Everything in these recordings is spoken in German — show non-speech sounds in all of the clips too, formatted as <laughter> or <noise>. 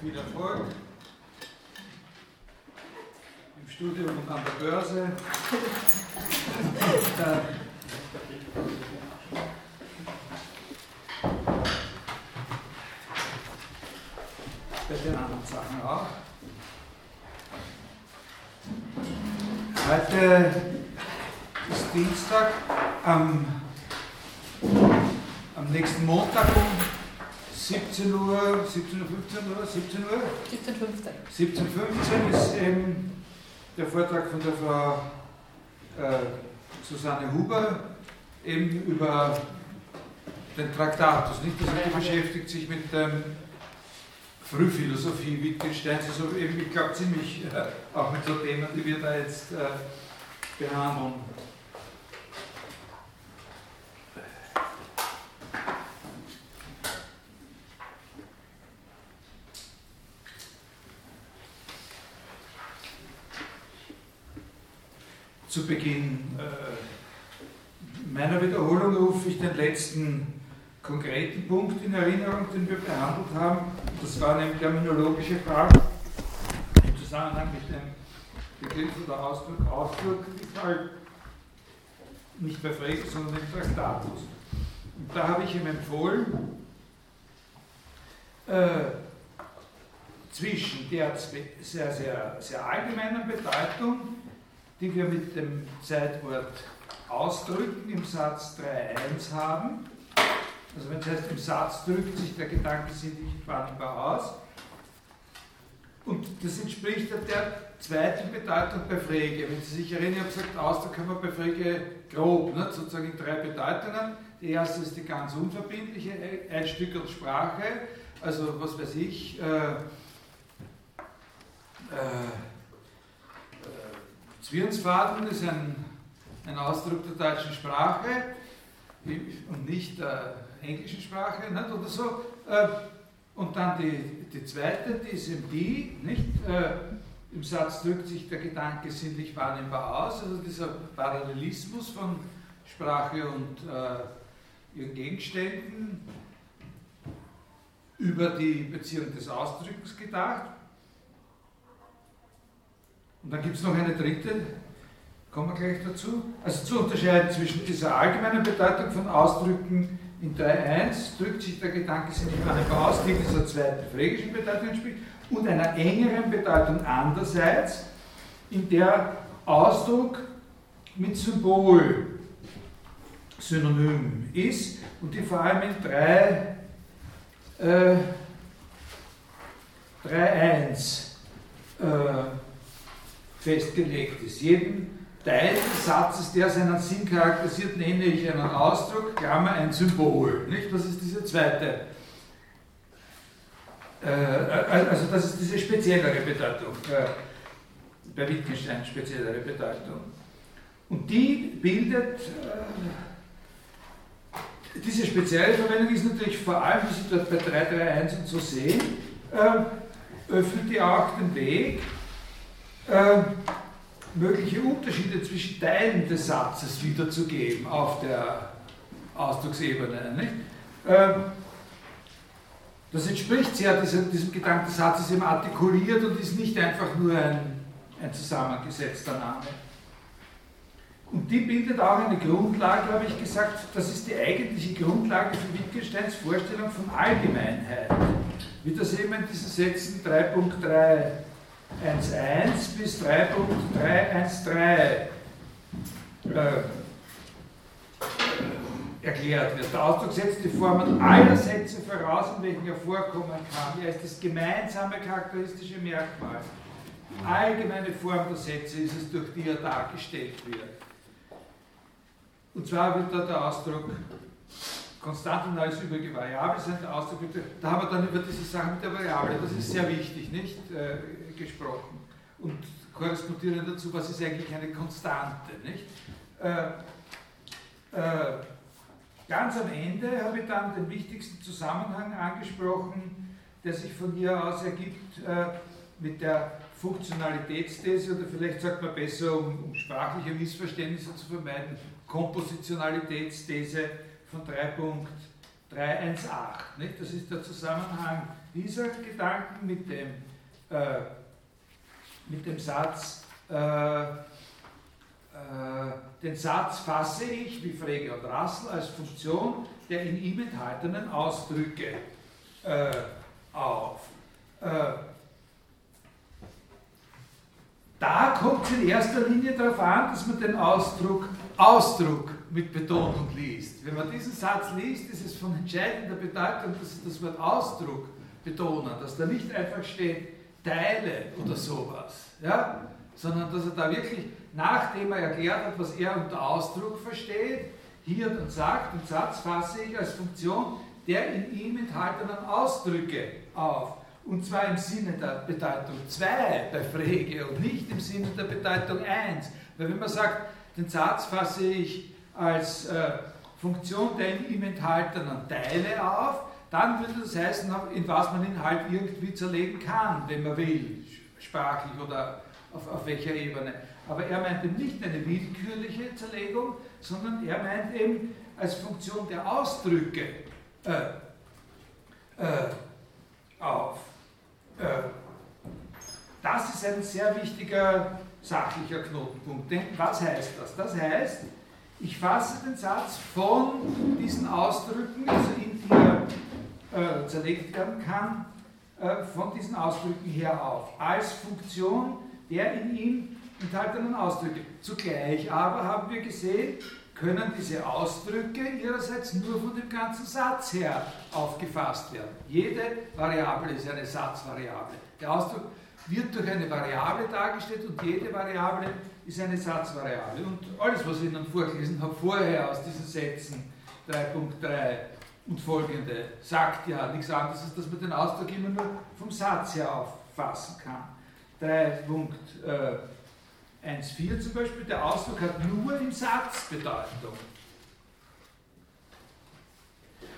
viel Erfolg im Studium und an der Börse. Äh, bei den anderen Sachen auch. Heute ist Dienstag, am, am nächsten Montag um 17 Uhr, 17 Uhr, 15 Uhr, 17 Uhr? 17.15 17.15 ist eben der Vortrag von der Frau äh, Susanne Huber eben über den Traktatus. Nicht? Also die beschäftigt sich mit dem Frühphilosophie Wittgensteins, also eben, ich glaube, ziemlich äh, auch mit so Themen, die wir da jetzt äh, behandeln. Zu Beginn äh, meiner Wiederholung rufe ich den letzten konkreten Punkt in Erinnerung, den wir behandelt haben. Das war eine terminologische Frage im Zusammenhang mit dem Begriff oder Ausdruck, Ausdruck nicht bei Frege, sondern im Traktatus. Und da habe ich ihm empfohlen, äh, zwischen der sehr, sehr, sehr allgemeinen Bedeutung, die wir mit dem Zeitwort ausdrücken im Satz 3.1 haben, also wenn es heißt, im Satz drückt sich der Gedanke sinnlich wahrnehmbar aus. Und das entspricht der zweiten Bedeutung bei Frege. Wenn Sie sich erinnern, ich habe gesagt, Ausdruck können wir bei Frege grob, ne, sozusagen in drei Bedeutungen. Die erste ist die ganz unverbindliche, ein Stück und Sprache, also was weiß ich, äh, äh, Zwirnsfaden ist ein, ein Ausdruck der deutschen Sprache und nicht der englischen Sprache nicht? oder so. Äh, und dann die, die zweite, die ist die, nicht? Äh, Im Satz drückt sich der Gedanke sinnlich wahrnehmbar aus, also dieser Parallelismus von Sprache und äh, ihren Gegenständen über die Beziehung des Ausdrückens gedacht. Und dann gibt es noch eine dritte, kommen wir gleich dazu. Also zu unterscheiden zwischen dieser allgemeinen Bedeutung von Ausdrücken in 3.1 drückt sich der Gedanke wahrnehmbar aus, die dieser zweiten phlegischen Bedeutung entspricht, und einer engeren Bedeutung andererseits, in der Ausdruck mit Symbol synonym ist und die vor allem in 3, äh, 3.1 äh, festgelegt ist. Jeden Teil des Satzes, der seinen Sinn charakterisiert, nenne ich einen Ausdruck, Klammer, ein Symbol. Nicht? Das ist diese zweite. Äh, äh, also das ist diese speziellere Bedeutung. Äh, bei Wittgenstein speziellere Bedeutung. Und die bildet, äh, diese spezielle Verwendung ist natürlich vor allem, wie Sie dort bei 331 und so sehen, äh, öffnet die auch den Weg, äh, mögliche Unterschiede zwischen Teilen des Satzes wiederzugeben auf der Ausdrucksebene. Nicht? Ähm, das entspricht sehr diesem, diesem Gedanken des Satzes eben artikuliert und ist nicht einfach nur ein, ein zusammengesetzter Name. Und die bildet auch eine Grundlage, habe ich gesagt, das ist die eigentliche Grundlage für Wittgensteins Vorstellung von Allgemeinheit. Wie das eben in diesen Sätzen 3.3 1.1 bis 3.313 äh, erklärt wird. Der Ausdruck setzt die Formen aller Sätze voraus, in welchen er vorkommen kann. Er ist das gemeinsame charakteristische Merkmal. Allgemeine Form der Sätze ist es, durch die er dargestellt wird. Und zwar wird da der Ausdruck konstant und alles übrige Variable sein, der Ausdruck, da haben wir dann über diese Sache mit der Variable, das ist sehr wichtig, nicht? Gesprochen. Und korrespondieren dazu, was ist eigentlich eine Konstante. Nicht? Äh, äh, ganz am Ende habe ich dann den wichtigsten Zusammenhang angesprochen, der sich von hier aus ergibt äh, mit der Funktionalitätsthese oder vielleicht sagt man besser, um, um sprachliche Missverständnisse zu vermeiden, Kompositionalitätsthese von 3.1 318. Nicht? Das ist der Zusammenhang dieser Gedanken mit dem, äh, mit dem Satz, äh, äh, den Satz fasse ich, wie Frege und Rassel, als Funktion der in ihm enthaltenen Ausdrücke äh, auf. Äh, da kommt es in erster Linie darauf an, dass man den Ausdruck Ausdruck mit Betonung liest. Wenn man diesen Satz liest, ist es von entscheidender Bedeutung, dass Sie das Wort Ausdruck betonen, dass da nicht einfach steht Teile oder sowas, ja? sondern dass er da wirklich, nachdem er erklärt hat, was er unter Ausdruck versteht, hier dann sagt, den Satz fasse ich als Funktion der in ihm enthaltenen Ausdrücke auf. Und zwar im Sinne der Bedeutung 2 bei Frege und nicht im Sinne der Bedeutung 1. Weil wenn man sagt, den Satz fasse ich als äh, Funktion der in ihm enthaltenen Teile auf, dann würde das heißen, in was man ihn halt irgendwie zerlegen kann, wenn man will, sprachlich oder auf, auf welcher Ebene. Aber er meint eben nicht eine willkürliche Zerlegung, sondern er meint eben als Funktion der Ausdrücke äh, äh, auf. Äh, das ist ein sehr wichtiger sachlicher Knotenpunkt. Denn was heißt das? Das heißt, ich fasse den Satz von diesen Ausdrücken, also in die er äh, zerlegt werden kann, äh, von diesen Ausdrücken her auf, als Funktion der in ihm enthaltenen Ausdrücke. Zugleich aber haben wir gesehen, können diese Ausdrücke ihrerseits nur von dem ganzen Satz her aufgefasst werden. Jede Variable ist eine Satzvariable. Der Ausdruck wird durch eine Variable dargestellt und jede Variable ist eine Satzvariable. Und alles, was ich Ihnen vorgelesen habe, vorher aus diesen Sätzen 3.3 und folgende, sagt ja nichts anderes, als dass man den Ausdruck immer nur vom Satz her auffassen kann. 3.4 1.4 zum Beispiel, der Ausdruck hat nur im Satz Bedeutung.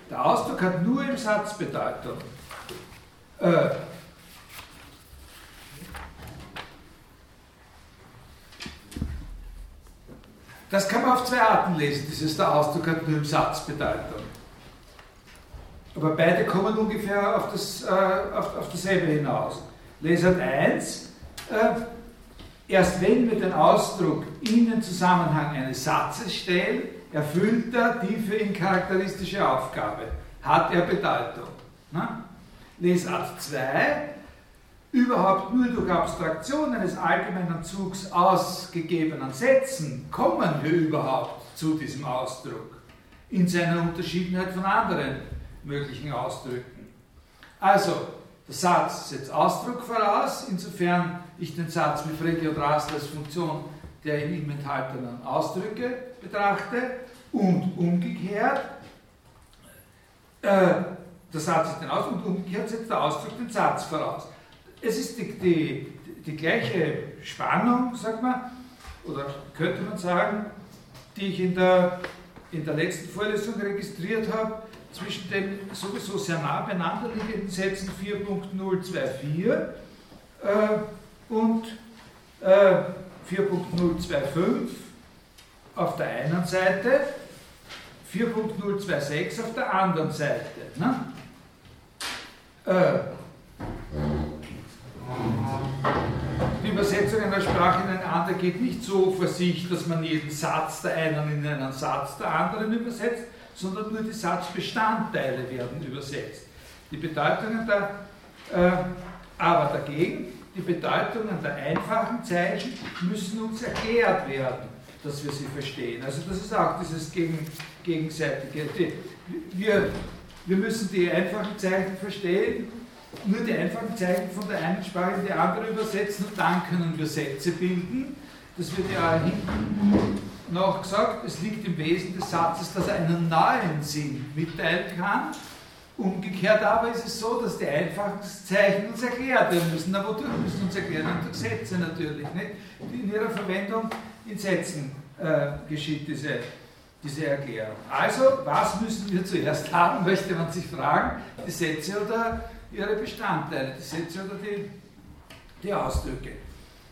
Der Ausdruck hat nur im Satz Bedeutung. Äh, das kann man auf zwei Arten lesen, dieses der Ausdruck hat nur im Satz Bedeutung. Aber beide kommen ungefähr auf, das, äh, auf, auf dasselbe hinaus. Lesart 1, äh, Erst wenn wir den Ausdruck in den Zusammenhang eines Satzes stellen, erfüllt er die für ihn charakteristische Aufgabe. Hat er Bedeutung. Na? Lesart 2. Überhaupt nur durch Abstraktion eines allgemeinen Zugs aus gegebenen Sätzen kommen wir überhaupt zu diesem Ausdruck in seiner Unterschiedenheit von anderen möglichen Ausdrücken. Also, der Satz setzt Ausdruck voraus, insofern ich den Satz mit Frege und Rassel als Funktion der in ihm enthaltenen Ausdrücke betrachte und umgekehrt, äh, der Satz setzt den Ausdruck und umgekehrt setzt der Ausdruck den Satz voraus. Es ist die, die, die gleiche Spannung, sagt man, oder könnte man sagen, die ich in der, in der letzten Vorlesung registriert habe, zwischen den sowieso sehr nah beieinander liegenden Sätzen 4.024 äh, und äh, 4.025 auf der einen Seite, 4.026 auf der anderen Seite. Ne? Äh, die Übersetzung einer Sprache in eine andere geht nicht so vor sich, dass man jeden Satz der einen in einen Satz der anderen übersetzt, sondern nur die Satzbestandteile werden übersetzt. Die Bedeutungen der, äh, aber dagegen, die Bedeutungen der einfachen Zeichen müssen uns erklärt werden, dass wir sie verstehen. Also das ist auch dieses gegen, gegenseitige. Die, wir, wir müssen die einfachen Zeichen verstehen, nur die einfachen Zeichen von der einen Sprache in die andere übersetzen und dann können wir Sätze bilden. Das wird ja hinten noch gesagt, es liegt im Wesen des Satzes, dass er einen neuen Sinn mitteilen kann. Umgekehrt aber ist es so, dass die einfachen Zeichen uns erklärt werden müssen. Na, wodurch müssen uns erklärt werden? Durch Sätze natürlich. Nicht? In ihrer Verwendung in Sätzen äh, geschieht diese, diese Erklärung. Also, was müssen wir zuerst haben, <laughs> möchte man sich fragen? Die Sätze oder ihre Bestandteile? Die Sätze oder die, die Ausdrücke?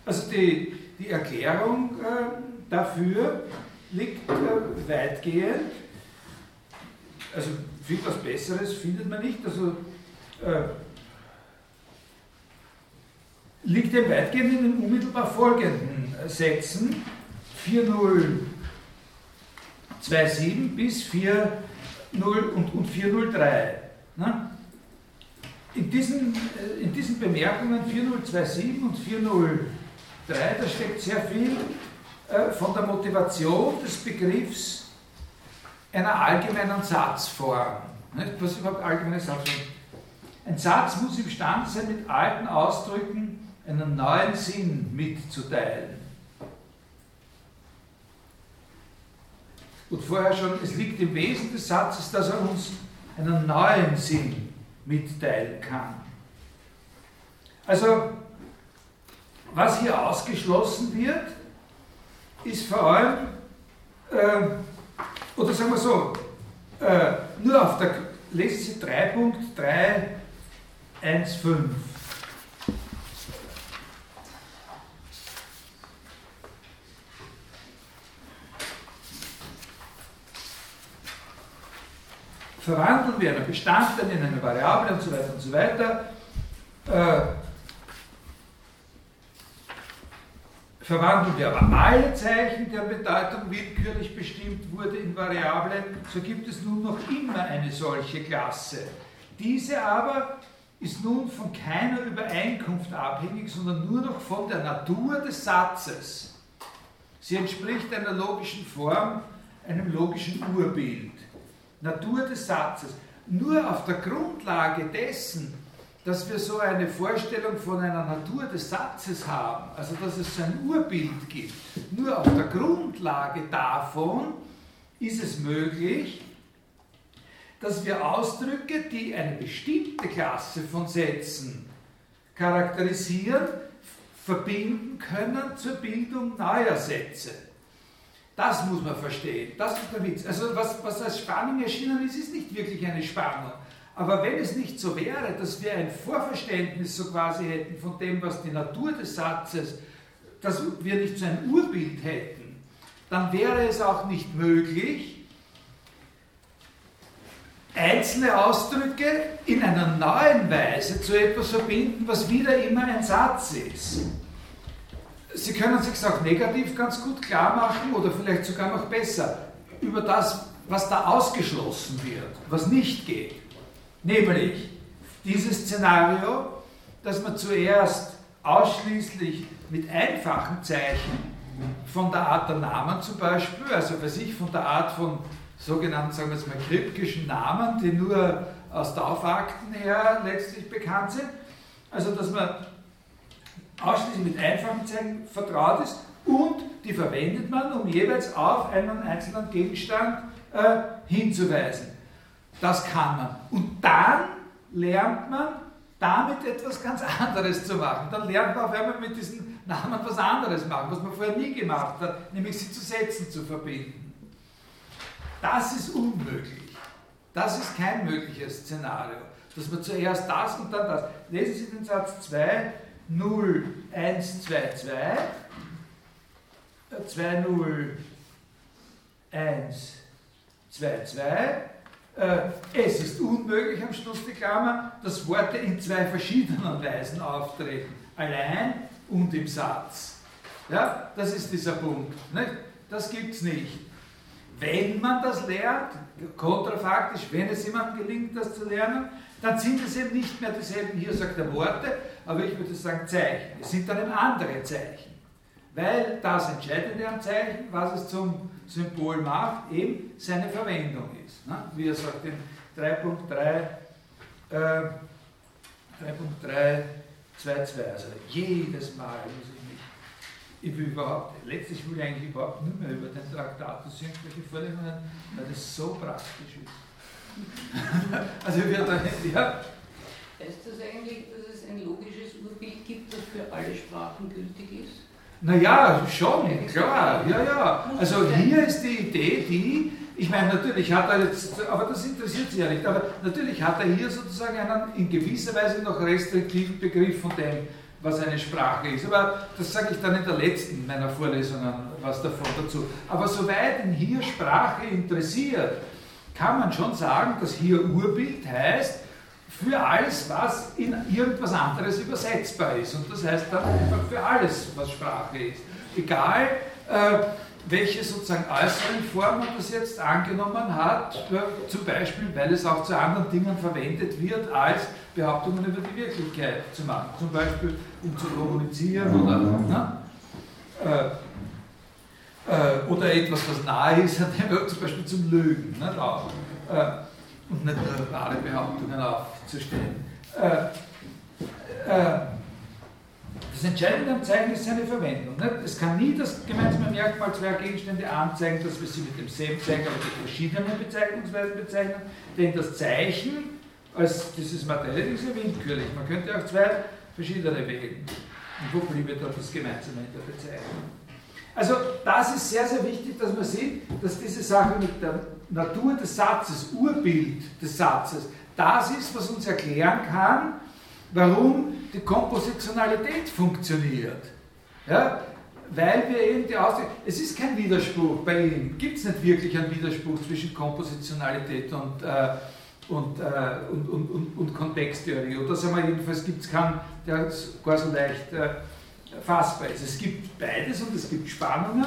Also die, die Erklärung äh, dafür liegt äh, weitgehend, also viel was Besseres findet man nicht. Also äh, liegt dem weitgehend in den unmittelbar folgenden Sätzen 4027 bis 40 und, und 403. Ne? In, diesen, äh, in diesen Bemerkungen 4027 und 403, da steckt sehr viel äh, von der Motivation des Begriffs einer allgemeinen Satzform. Was ist überhaupt allgemeine Satzform? Ein Satz muss imstande sein, mit alten Ausdrücken einen neuen Sinn mitzuteilen. Und vorher schon, es liegt im Wesen des Satzes, dass er uns einen neuen Sinn mitteilen kann. Also, was hier ausgeschlossen wird, ist vor allem, äh, oder sagen wir so, äh, nur auf der, lesen Sie 3.315. verwandeln wir einen Bestandteil in eine Variable und so weiter und so weiter. Äh, verwandeln wir aber alle Zeichen, deren Bedeutung willkürlich bestimmt wurde in Variablen, so gibt es nun noch immer eine solche Klasse. Diese aber ist nun von keiner Übereinkunft abhängig, sondern nur noch von der Natur des Satzes. Sie entspricht einer logischen Form, einem logischen Urbild. Natur des Satzes. Nur auf der Grundlage dessen, dass wir so eine Vorstellung von einer Natur des Satzes haben, also dass es so ein Urbild gibt, nur auf der Grundlage davon ist es möglich, dass wir Ausdrücke, die eine bestimmte Klasse von Sätzen charakterisieren, verbinden können zur Bildung neuer Sätze. Das muss man verstehen. Das ist der Witz. Also was, was als Spannung erschienen ist, ist nicht wirklich eine Spannung. Aber wenn es nicht so wäre, dass wir ein Vorverständnis so quasi hätten von dem, was die Natur des Satzes, dass wir nicht so ein Urbild hätten, dann wäre es auch nicht möglich, einzelne Ausdrücke in einer neuen Weise zu etwas verbinden, was wieder immer ein Satz ist. Sie können sich auch negativ ganz gut klar machen oder vielleicht sogar noch besser über das, was da ausgeschlossen wird, was nicht geht. Nämlich dieses Szenario, dass man zuerst ausschließlich mit einfachen Zeichen von der Art der Namen zum Beispiel, also für sich von der Art von sogenannten, sagen wir jetzt mal, kryptischen Namen, die nur aus Taufakten her letztlich bekannt sind, also dass man ausschließlich mit einfachen Zeichen vertraut ist und die verwendet man, um jeweils auf einen einzelnen Gegenstand äh, hinzuweisen. Das kann man. Und dann lernt man damit etwas ganz anderes zu machen. Dann lernt man auf einmal mit diesen Namen was anderes machen, was man vorher nie gemacht hat, nämlich sie zu Sätzen zu verbinden. Das ist unmöglich. Das ist kein mögliches Szenario, dass man zuerst das und dann das. Lesen Sie den Satz 2 0, 1, 2, 2, 2, 0, 1, 2, 2. Es ist unmöglich, am Schluss die Klammer, dass Worte in zwei verschiedenen Weisen auftreten. Allein und im Satz. Ja, das ist dieser Punkt. Nicht? Das gibt es nicht. Wenn man das lernt, kontrafaktisch, wenn es jemandem gelingt, das zu lernen, dann sind es eben nicht mehr dieselben, hier sagt er Worte, aber ich würde sagen Zeichen. Es sind dann eben andere Zeichen. Weil das Entscheidende am Zeichen, was es zum Symbol macht, eben seine Verwendung ist. Ne? Wie er sagt in 3.3, äh, 3.322, also jedes Mal muss ich mich, ich will überhaupt, letztlich will ich eigentlich überhaupt nicht mehr über den Traktatus irgendwelche Vorlesungen, weil das so praktisch ist. <laughs> also wir da, ja. Heißt das eigentlich, dass es ein logisches Urbild gibt, das für alle Sprachen gültig ist? Naja, schon, klar, ja, ja. Also hier ist die Idee, die, ich meine, natürlich hat er jetzt, aber das interessiert Sie ja nicht, aber natürlich hat er hier sozusagen einen in gewisser Weise noch restriktiven Begriff von dem, was eine Sprache ist. Aber das sage ich dann in der letzten meiner Vorlesungen was davon dazu. Aber soweit ihn hier Sprache interessiert, kann man schon sagen, dass hier Urbild heißt, für alles, was in irgendwas anderes übersetzbar ist. Und das heißt dann einfach für alles, was Sprache ist. Egal, äh, welche sozusagen äußeren Formen das jetzt angenommen hat, äh, zum Beispiel, weil es auch zu anderen Dingen verwendet wird, als Behauptungen über die Wirklichkeit zu machen. Zum Beispiel, um zu kommunizieren oder, ne? äh, äh, oder etwas, was nahe ist, <laughs> zum Beispiel zum Lügen. Auch, äh, und nicht nur wahre Behauptungen aufzustellen. Äh, äh, das Entscheidende am Zeichen ist seine Verwendung. Nicht? Es kann nie das gemeinsame Merkmal zweier Gegenstände anzeigen, dass wir sie mit demselben Zeichen, aber mit verschiedenen Bezeichnungsweisen bezeichnen, denn das Zeichen als dieses Material ist ja willkürlich. Man könnte auch zwei verschiedene wählen. Und wo bliebe dort das Gemeinsame in der Bezeichnung? Also das ist sehr, sehr wichtig, dass man sieht, dass diese Sache mit der Natur des Satzes, Urbild des Satzes, das ist, was uns erklären kann, warum die Kompositionalität funktioniert. Ja? Weil wir eben die Ausdrücke, es ist kein Widerspruch bei ihm, gibt es nicht wirklich einen Widerspruch zwischen Kompositionalität und, äh, und, äh, und, und, und, und, Kontexttheorie. Oder sagen wir jedenfalls gibt es keinen, der gar so leicht äh, fassbar ist. Es gibt beides und es gibt Spannungen,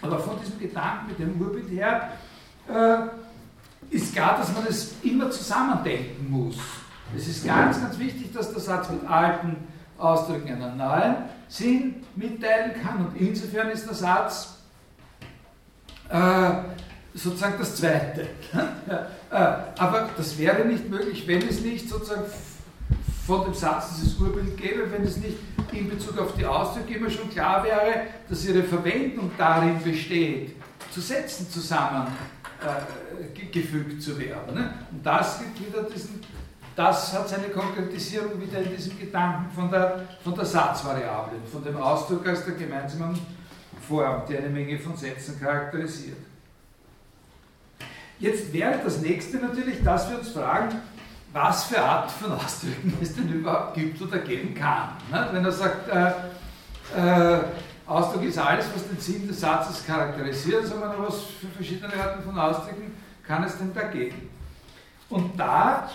aber von diesem Gedanken mit dem Urbild her äh, ist klar, dass man es immer zusammendenken muss. Es ist ganz, ganz wichtig, dass der Satz mit alten Ausdrücken einen neuen Sinn mitteilen kann und insofern ist der Satz äh, sozusagen das Zweite. <laughs> äh, aber das wäre nicht möglich, wenn es nicht sozusagen von dem Satz dieses Urbild gäbe, wenn es nicht in Bezug auf die Ausdrücke immer schon klar wäre, dass ihre Verwendung darin besteht, zu Sätzen zusammengefügt äh, zu werden. Ne? Und das gibt wieder diesen, das hat seine Konkretisierung wieder in diesem Gedanken von der, von der Satzvariable, von dem Ausdruck als der gemeinsamen Form, die eine Menge von Sätzen charakterisiert. Jetzt wäre das nächste natürlich, dass wir uns fragen, was für Art von Ausdrücken es denn überhaupt gibt oder geben kann. Ne? Wenn er sagt, äh, äh, Ausdruck ist alles, was den Sinn des Satzes charakterisiert, sondern was für verschiedene Arten von Ausdrücken kann es denn da geben? Und da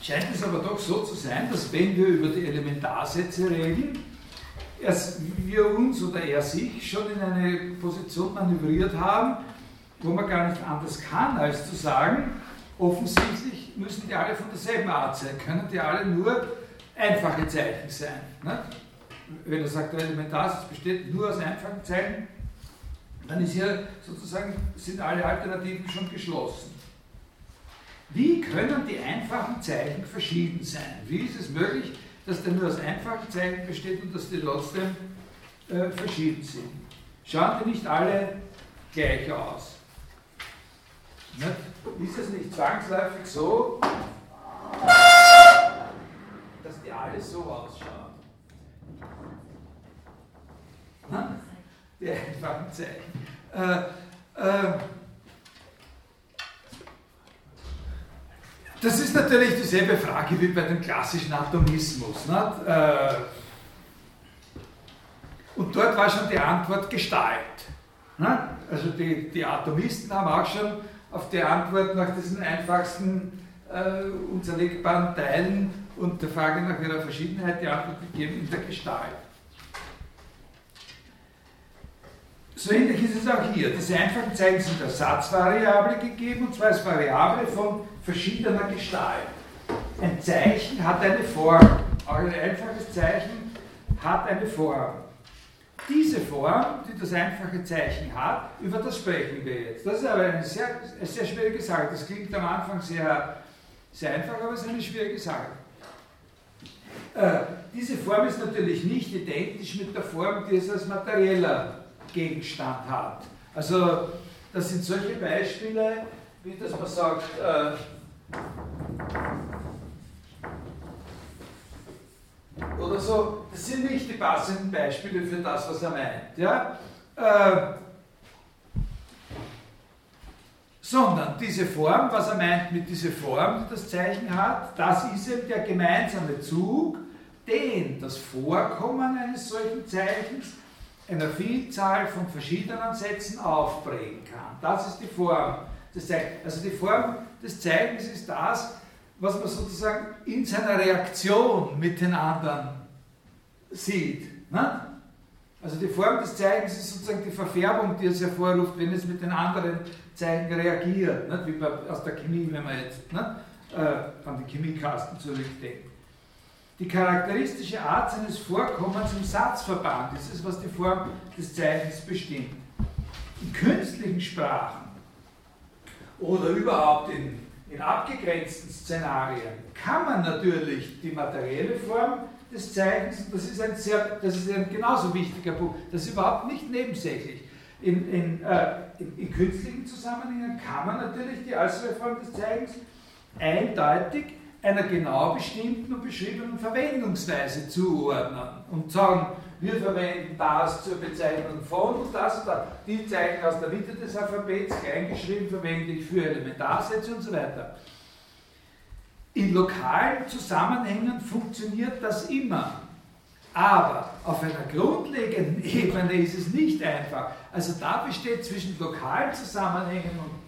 scheint es aber doch so zu sein, dass wenn wir über die Elementarsätze reden, erst wir uns oder er sich schon in eine Position manövriert haben, wo man gar nicht anders kann, als zu sagen, offensichtlich müssen die alle von derselben Art sein, können die alle nur einfache Zeichen sein. Nicht? Wenn er sagt, der Elementarsatz besteht nur aus einfachen Zeichen, dann ist hier sozusagen, sind alle Alternativen schon geschlossen. Wie können die einfachen Zeichen verschieden sein? Wie ist es möglich, dass der nur aus einfachen Zeichen besteht und dass die trotzdem äh, verschieden sind? Schauen die nicht alle gleich aus? Nicht? Ist es nicht zwangsläufig so, dass die alle so ausschauen? Die einfachen Zeichen. Äh, äh, das ist natürlich dieselbe Frage wie bei dem klassischen Atomismus. Äh, und dort war schon die Antwort Gestalt. Also die, die Atomisten haben auch schon auf die Antwort nach diesen einfachsten äh, unzerlegbaren Teilen und der Frage nach ihrer Verschiedenheit die Antwort gegeben in der Gestalt. So ähnlich ist es auch hier. Diese einfachen Zeichen sind der Satzvariable gegeben, und zwar als Variable von verschiedener Gestalt. Ein Zeichen hat eine Form. Auch ein einfaches Zeichen hat eine Form. Diese Form, die das einfache Zeichen hat, über das sprechen wir jetzt. Das ist aber eine sehr, sehr schwierige Sache. Das klingt am Anfang sehr, sehr einfach, aber es ist eine schwierige Sache. Äh, diese Form ist natürlich nicht identisch mit der Form, die es als materieller Gegenstand hat. Also das sind solche Beispiele, wie das man sagt, äh, oder so, das sind nicht die passenden Beispiele für das, was er meint. Ja? Äh, sondern diese Form, was er meint mit dieser Form, die das Zeichen hat, das ist eben der gemeinsame Zug, den das Vorkommen eines solchen Zeichens einer Vielzahl von verschiedenen Sätzen aufbringen kann. Das ist die Form, des Zeigens. Also die Form des Zeigens ist das, was man sozusagen in seiner Reaktion mit den anderen sieht. Ne? Also die Form des Zeigens ist sozusagen die Verfärbung, die es hervorruft, wenn es mit den anderen Zeichen reagiert. Ne? Wie bei, aus der Chemie, wenn man jetzt ne? äh, an die Chemiekasten zurückdenkt. Die charakteristische Art seines Vorkommens im Satzverband ist es, was die Form des Zeichens bestimmt. In künstlichen Sprachen oder überhaupt in, in abgegrenzten Szenarien kann man natürlich die materielle Form des Zeichens, das ist ein, sehr, das ist ein genauso wichtiger Punkt, das ist überhaupt nicht nebensächlich. In, in, äh, in, in künstlichen Zusammenhängen kann man natürlich die äußere Form des Zeichens eindeutig einer genau bestimmten und beschriebenen Verwendungsweise zuordnen und sagen, wir verwenden das zur Bezeichnung von und das und das. Die Zeichen aus der Mitte des Alphabets, kleingeschrieben, verwende ich für Elementarsätze und so weiter. In lokalen Zusammenhängen funktioniert das immer. Aber auf einer grundlegenden <laughs> Ebene ist es nicht einfach. Also da besteht zwischen lokalen Zusammenhängen und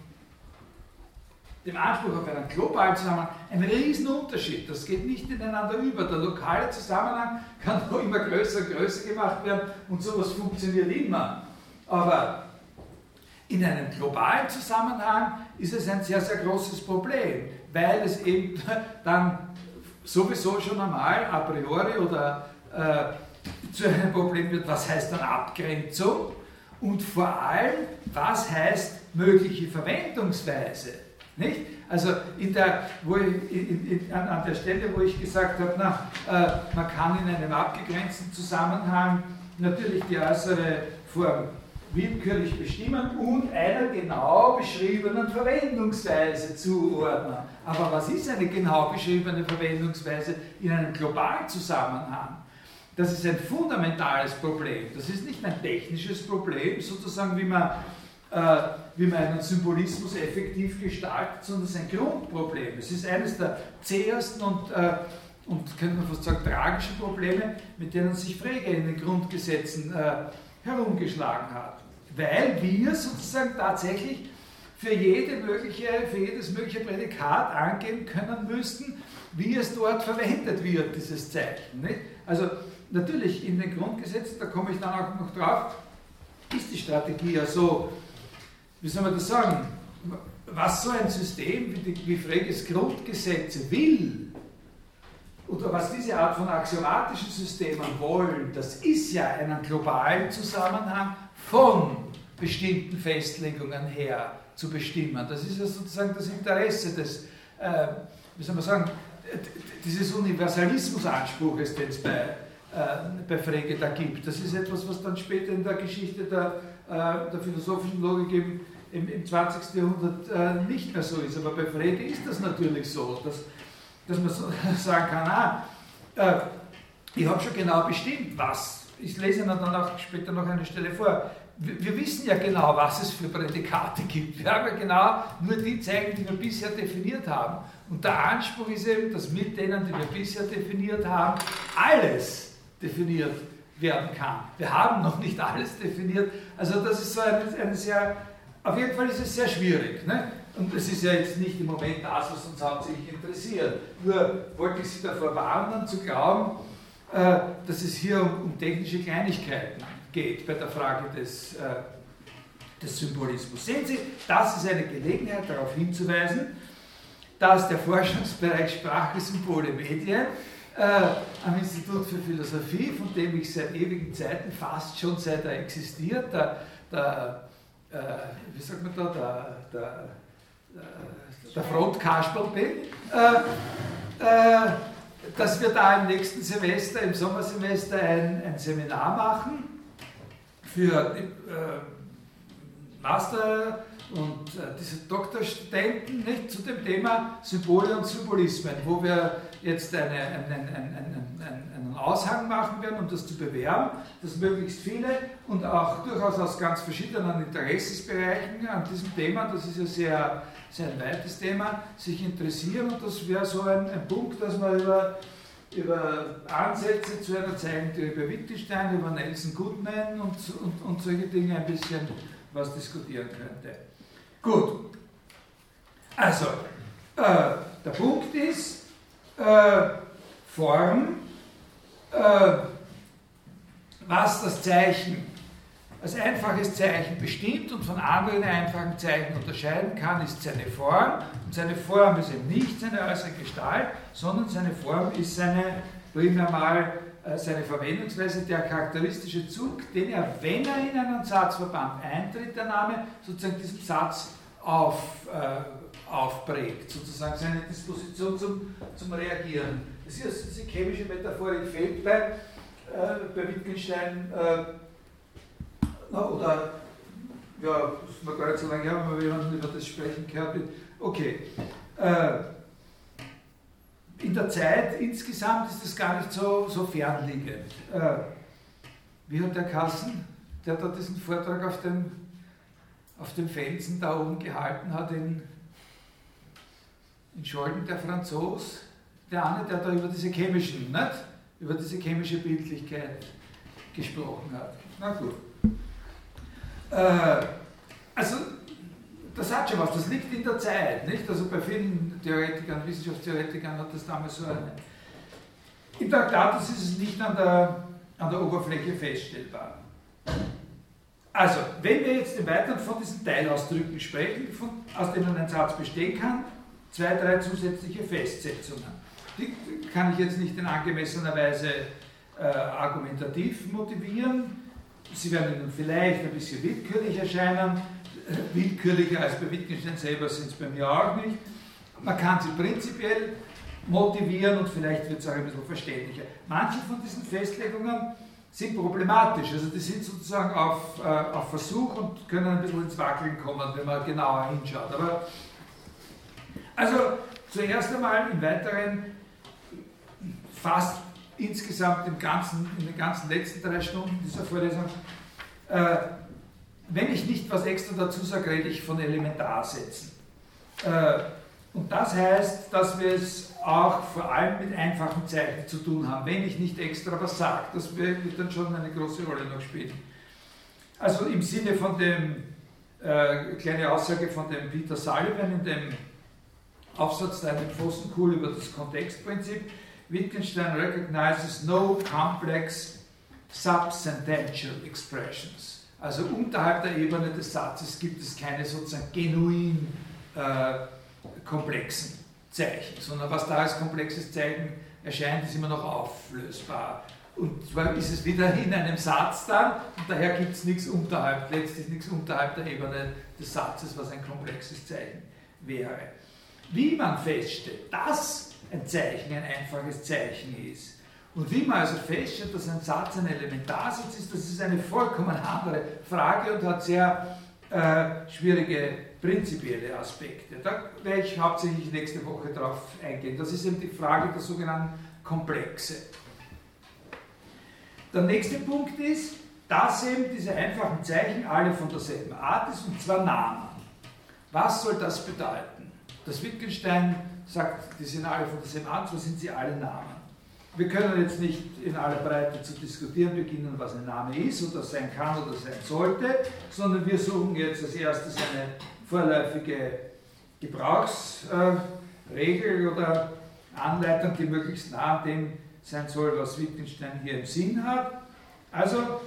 dem Anspruch auf einen globalen Zusammenhang ein Riesenunterschied. Das geht nicht ineinander über. Der lokale Zusammenhang kann noch immer größer und größer gemacht werden und sowas funktioniert immer. Aber in einem globalen Zusammenhang ist es ein sehr, sehr großes Problem, weil es eben <laughs> dann sowieso schon einmal a priori oder äh, zu einem Problem wird, was heißt dann Abgrenzung und vor allem, was heißt mögliche Verwendungsweise. Nicht? Also in der, wo ich, in, in, an, der Stelle, wo ich gesagt habe, na, äh, man kann in einem abgegrenzten Zusammenhang natürlich die äußere Form willkürlich bestimmen und einer genau beschriebenen Verwendungsweise zuordnen. Aber was ist eine genau beschriebene Verwendungsweise in einem globalen Zusammenhang? Das ist ein fundamentales Problem. Das ist nicht ein technisches Problem, sozusagen wie man wie man einen Symbolismus effektiv gestaltet, sondern es ist ein Grundproblem. Es ist eines der zähesten und, äh, und könnte man fast sagen, tragischen Probleme, mit denen sich Frege in den Grundgesetzen äh, herumgeschlagen hat. Weil wir sozusagen tatsächlich für, jede mögliche, für jedes mögliche Prädikat angeben können müssten, wie es dort verwendet wird, dieses Zeichen. Nicht? Also natürlich in den Grundgesetzen, da komme ich dann auch noch drauf, ist die Strategie ja so, wie soll man das sagen, was so ein System wie, die, wie Freges Grundgesetze will, oder was diese Art von axiomatischen Systemen wollen, das ist ja einen globalen Zusammenhang von bestimmten Festlegungen her zu bestimmen. Das ist ja sozusagen das Interesse des, äh, wie soll man sagen, dieses Universalismusanspruches, den es bei, äh, bei Frege da gibt. Das ist etwas, was dann später in der Geschichte der, äh, der philosophischen Logik eben im, im 20. Jahrhundert äh, nicht mehr so ist. Aber bei Frege ist das natürlich so, dass, dass man so <laughs> sagen kann, ah, äh, ich habe schon genau bestimmt, was. Ich lese Ihnen dann auch später noch eine Stelle vor. Wir, wir wissen ja genau, was es für Prädikate gibt. Wir haben ja genau nur die Zeichen, die wir bisher definiert haben. Und der Anspruch ist eben, dass mit denen, die wir bisher definiert haben, alles definiert werden kann. Wir haben noch nicht alles definiert. Also das ist so eine, eine sehr auf jeden Fall ist es sehr schwierig. Ne? Und es ist ja jetzt nicht im Moment das, was uns hauptsächlich interessiert. Nur wollte ich Sie davor warnen, zu glauben, äh, dass es hier um, um, technische Kleinigkeiten geht bei der Frage des, äh, des Symbolismus. Sehen Sie, das ist eine Gelegenheit, darauf hinzuweisen, dass der Forschungsbereich Sprache, Symbole, Medien äh, am Institut für Philosophie, von dem ich seit ewigen Zeiten, fast schon seit er existiert, der, der äh, wie sagt man da, der, der, äh, der Frontkasperl bin, äh, dass wir da im nächsten Semester, im Sommersemester ein, ein Seminar machen für Master- und diese Doktorstudenten nicht, zu dem Thema Symbole und Symbolismen, wo wir jetzt eine, einen, einen, einen, einen Aushang machen werden, um das zu bewerben, dass möglichst viele und auch durchaus aus ganz verschiedenen Interessensbereichen an diesem Thema, das ist ja sehr, sehr ein weites Thema, sich interessieren und das wäre so ein, ein Punkt, dass man über, über Ansätze zu einer Zeichentheorie über Wittgenstein, über Nelson Goodman und, und, und solche Dinge ein bisschen was diskutieren könnte. Gut, Also, äh, der Punkt ist, äh, Form, äh, was das Zeichen als einfaches Zeichen bestimmt und von anderen einfachen Zeichen unterscheiden kann, ist seine Form. Und seine Form ist eben nicht seine äußere Gestalt, sondern seine Form ist seine, primär mal, seine Verwendungsweise, der charakteristische Zug, den er, wenn er in einen Satzverband eintritt, der Name, sozusagen diesem Satz auf, äh, aufprägt, sozusagen seine Disposition zum, zum Reagieren. Das ist diese chemische Metaphorik fehlt bei, äh, bei Wittgenstein. Äh, oder, ja, das ist mir gar nicht so lange her, wenn man jemanden über das sprechen gehört. Okay. Äh, in der Zeit insgesamt ist das gar nicht so, so fernliegend. Äh, wie hat der Kassen, der da diesen Vortrag auf dem, auf dem Felsen da oben gehalten hat, in, in Scholden, der Franzos, der eine, der da über diese chemischen, nicht? über diese chemische Bildlichkeit gesprochen hat. Na gut. Äh, also, das hat schon was, das liegt in der Zeit. Nicht? Also bei vielen Theoretikern, Wissenschaftstheoretikern hat das damals so eine. Im Traktatus ist es nicht an der, an der Oberfläche feststellbar. Also, wenn wir jetzt im Weiteren von diesen Teilausdrücken sprechen, von, aus denen ein Satz bestehen kann, zwei, drei zusätzliche Festsetzungen. Die kann ich jetzt nicht in angemessener Weise äh, argumentativ motivieren. Sie werden Ihnen vielleicht ein bisschen willkürlich erscheinen, willkürlicher als bei Wittgenstein selber sind es bei mir auch nicht. Man kann sie prinzipiell motivieren und vielleicht wird es auch ein bisschen verständlicher. Manche von diesen Festlegungen sind problematisch, also die sind sozusagen auf, äh, auf Versuch und können ein bisschen ins Wackeln kommen, wenn man genauer hinschaut. Aber also zuerst einmal im Weiteren fast insgesamt im ganzen, in den ganzen letzten drei Stunden dieser Vorlesung, äh, wenn ich nicht was extra dazu sage, rede ich von Elementarsätzen. Äh, und das heißt, dass wir es auch vor allem mit einfachen Zeichen zu tun haben, wenn ich nicht extra was sage. Das wird dann schon eine große Rolle noch spielen. Also im Sinne von dem, äh, kleine Aussage von dem Peter Sullivan in dem Aufsatz da in dem Pfostenkuhl über das Kontextprinzip, Wittgenstein recognizes no complex subsentential expressions. Also unterhalb der Ebene des Satzes gibt es keine sozusagen genuin äh, komplexen Zeichen, sondern was da als komplexes Zeichen erscheint, ist immer noch auflösbar. Und zwar ist es wieder in einem Satz dann, und daher gibt es nichts unterhalb, letztlich nichts unterhalb der Ebene des Satzes, was ein komplexes Zeichen wäre. Wie man feststellt, dass ein Zeichen ein einfaches Zeichen ist. Und wie man also feststellt, dass ein Satz ein Elementarsatz ist, das ist eine vollkommen andere Frage und hat sehr äh, schwierige prinzipielle Aspekte. Da werde ich hauptsächlich nächste Woche darauf eingehen. Das ist eben die Frage der sogenannten Komplexe. Der nächste Punkt ist, dass eben diese einfachen Zeichen alle von derselben Art ist, und zwar Namen. Was soll das bedeuten? Das Wittgenstein sagt, die sind alle von derselben Art, so sind sie alle Namen. Wir können jetzt nicht in aller Breite zu diskutieren beginnen, was ein Name ist oder sein kann oder sein sollte, sondern wir suchen jetzt als erstes eine vorläufige Gebrauchsregel oder Anleitung, die möglichst nah dem sein soll, was Wittgenstein hier im Sinn hat. Also,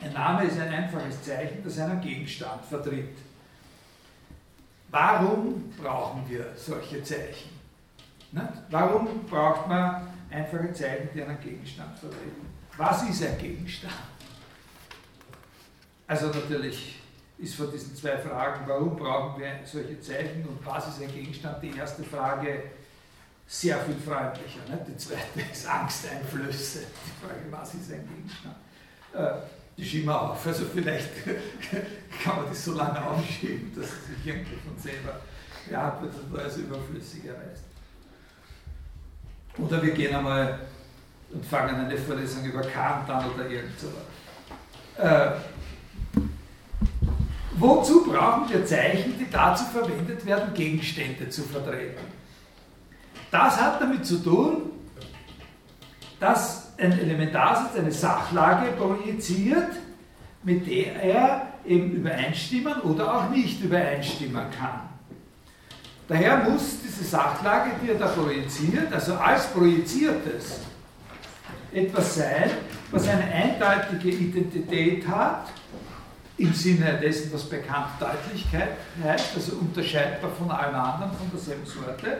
ein Name ist ein einfaches Zeichen, das einen Gegenstand vertritt. Warum brauchen wir solche Zeichen? Warum braucht man einfache Zeichen, die einen Gegenstand vertreten? Was ist ein Gegenstand? Also natürlich ist von diesen zwei Fragen, warum brauchen wir solche Zeichen und was ist ein Gegenstand, die erste Frage sehr viel freundlicher. Ne? Die zweite ist Angsteinflüsse. Die Frage, was ist ein Gegenstand? Äh, die schieben wir auf. Also vielleicht <laughs> kann man das so lange aufschieben, dass es sich irgendwie von selber beantwortet oder als überflüssig erweist. Oder wir gehen einmal und fangen eine Vorlesung über Kant an oder irgend sowas. Äh, wozu brauchen wir Zeichen, die dazu verwendet werden, Gegenstände zu vertreten? Das hat damit zu tun, dass ein Elementarsatz eine Sachlage projiziert, mit der er eben übereinstimmen oder auch nicht übereinstimmen kann. Daher muss diese Sachlage, die er da projiziert, also als projiziertes, etwas sein, was eine eindeutige Identität hat, im Sinne dessen, was bekannt Deutlichkeit heißt, also unterscheidbar von allen anderen von derselben Sorte.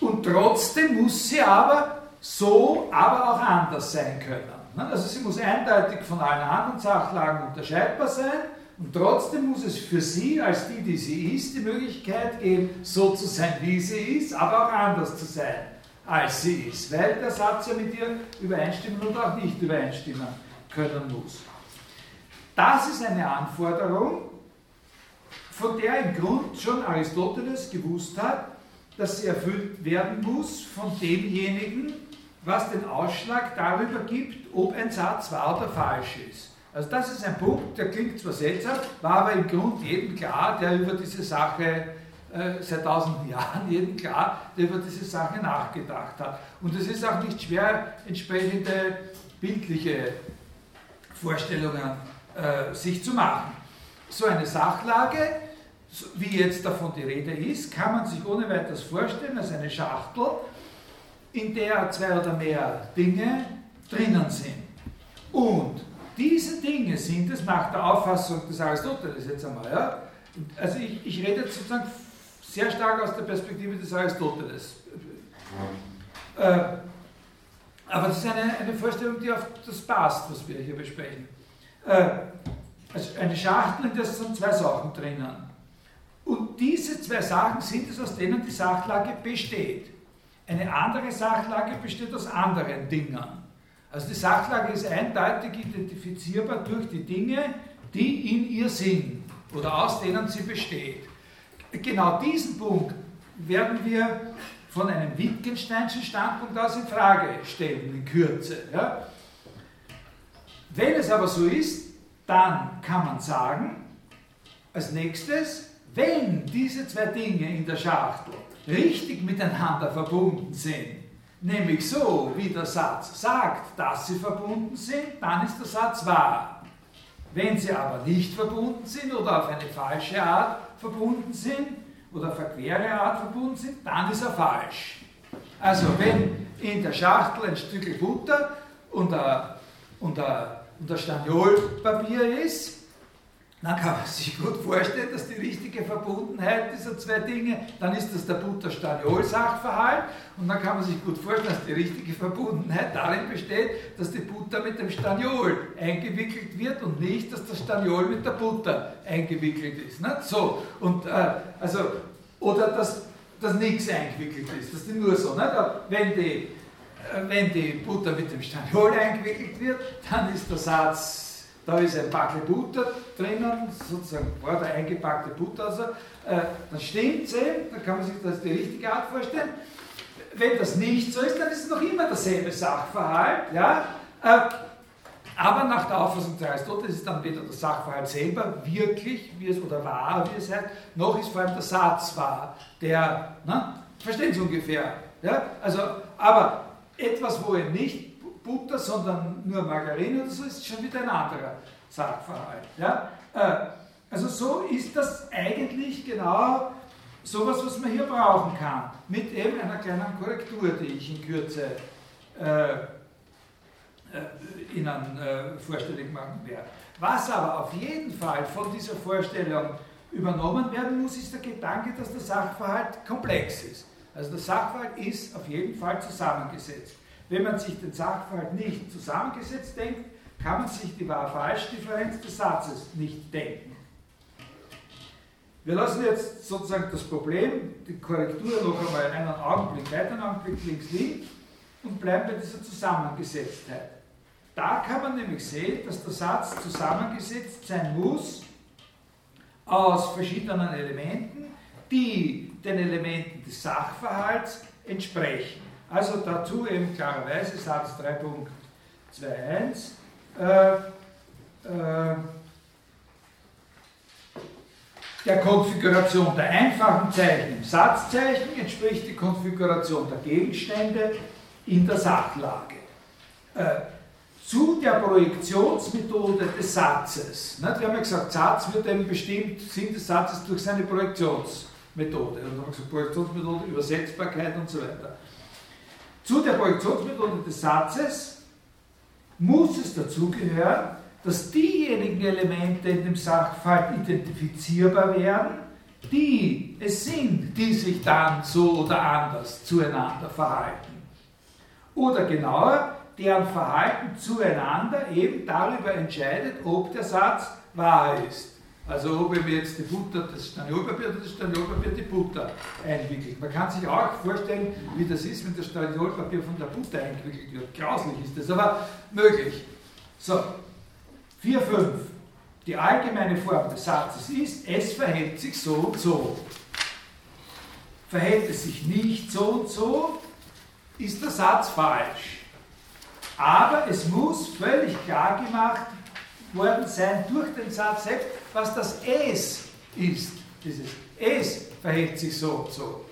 Und trotzdem muss sie aber so, aber auch anders sein können. Also sie muss eindeutig von allen anderen Sachlagen unterscheidbar sein und trotzdem muss es für sie, als die, die sie ist, die Möglichkeit geben, so zu sein, wie sie ist, aber auch anders zu sein, als sie ist, weil der Satz ja mit ihr übereinstimmen oder auch nicht übereinstimmen können muss. Das ist eine Anforderung, von der im Grund schon Aristoteles gewusst hat, dass sie erfüllt werden muss von demjenigen, was den Ausschlag darüber gibt, ob ein Satz wahr oder falsch ist. Also das ist ein Punkt, der klingt zwar seltsam, war aber im Grund jedem klar, der über diese Sache äh, seit tausenden Jahren <laughs> jedem klar, der über diese Sache nachgedacht hat. Und es ist auch nicht schwer, entsprechende bildliche Vorstellungen äh, sich zu machen. So eine Sachlage, wie jetzt davon die Rede ist, kann man sich ohne weiteres vorstellen als eine Schachtel, in der zwei oder mehr Dinge drinnen sind. Und diese Dinge sind es nach der Auffassung des Aristoteles jetzt einmal, ja, also ich, ich rede jetzt sozusagen sehr stark aus der Perspektive des Aristoteles. Äh, aber das ist eine, eine Vorstellung, die auf das passt, was wir hier besprechen. Äh, also eine Schachtel, in der sind zwei Sachen drinnen. Und diese zwei Sachen sind es, aus denen die Sachlage besteht. Eine andere Sachlage besteht aus anderen Dingen. Also die Sachlage ist eindeutig identifizierbar durch die Dinge, die in ihr sind oder aus denen sie besteht. Genau diesen Punkt werden wir von einem Wittgensteinschen Standpunkt aus in Frage stellen, in Kürze. Ja? Wenn es aber so ist, dann kann man sagen, als nächstes, wenn diese zwei Dinge in der Schachtel richtig miteinander verbunden sind, nämlich so, wie der Satz sagt, dass sie verbunden sind, dann ist der Satz wahr. Wenn sie aber nicht verbunden sind oder auf eine falsche Art verbunden sind oder auf eine quere Art verbunden sind, dann ist er falsch. Also wenn in der Schachtel ein Stück Butter und ein, und ein, und ein Staniolpapier ist, dann kann man sich gut vorstellen, dass die richtige Verbundenheit dieser zwei Dinge, dann ist das der Butter-Staniol-Sachverhalt und dann kann man sich gut vorstellen, dass die richtige Verbundenheit darin besteht, dass die Butter mit dem Staniol eingewickelt wird und nicht, dass das Staniol mit der Butter eingewickelt ist. Nicht? So, und äh, also, oder dass, dass nichts eingewickelt ist, dass die nur so, nicht? wenn die, äh, wenn die Butter mit dem Staniol eingewickelt wird, dann ist der Satz da ist ein Backel Butter drinnen, sozusagen war da eingepackte Butter, also, äh, dann stimmt sie, dann kann man sich das die richtige Art vorstellen. Wenn das nicht so ist, dann ist es noch immer derselbe Sachverhalt, ja, äh, aber nach der Auffassung des Aristoteles ist dann weder der Sachverhalt selber wirklich, wie es oder wahr, wie es heißt, noch ist vor allem der Satz wahr, der, na, verstehen Sie ungefähr, ja, also, aber etwas, wo er nicht Butter, sondern nur Margarine oder so, ist schon wieder ein anderer Sachverhalt. Ja? Äh, also so ist das eigentlich genau sowas, was man hier brauchen kann, mit eben einer kleinen Korrektur, die ich in Kürze äh, äh, Ihnen äh, vorstellig machen werde. Was aber auf jeden Fall von dieser Vorstellung übernommen werden muss, ist der Gedanke, dass der Sachverhalt komplex ist. Also der Sachverhalt ist auf jeden Fall zusammengesetzt. Wenn man sich den Sachverhalt nicht zusammengesetzt denkt, kann man sich die Wahr-Falsch-Differenz des Satzes nicht denken. Wir lassen jetzt sozusagen das Problem, die Korrektur noch einmal einen Augenblick weiter, einen Augenblick links liegen und bleiben bei dieser Zusammengesetztheit. Da kann man nämlich sehen, dass der Satz zusammengesetzt sein muss aus verschiedenen Elementen, die den Elementen des Sachverhalts entsprechen. Also dazu eben klarerweise Satz 3.21. Äh, äh, der Konfiguration der einfachen Zeichen im Satzzeichen entspricht die Konfiguration der Gegenstände in der Sachlage. Äh, zu der Projektionsmethode des Satzes. Wir haben ja gesagt, Satz wird eben bestimmt, Sinn des Satzes durch seine Projektionsmethode. Und dann haben wir gesagt, Projektionsmethode, Übersetzbarkeit und so weiter. Zu der Projektionsmethode des Satzes muss es dazugehören, dass diejenigen Elemente in dem Sachverhalt identifizierbar werden, die es sind, die sich dann so oder anders zueinander verhalten. Oder genauer, deren Verhalten zueinander eben darüber entscheidet, ob der Satz wahr ist. Also ob ich jetzt die Butter, das Staniolpapier oder das Staniolpapier die Butter einwickelt. Man kann sich auch vorstellen, wie das ist, wenn das Staniolpapier von der Butter eingewickelt wird. Grauslich ist das, aber möglich. So, 4, 5. Die allgemeine Form des Satzes ist, es verhält sich so und so. Verhält es sich nicht so und so, ist der Satz falsch. Aber es muss völlig klar gemacht worden sein durch den Satz selbst, was das Es ist. Dieses Es verhält sich so und so.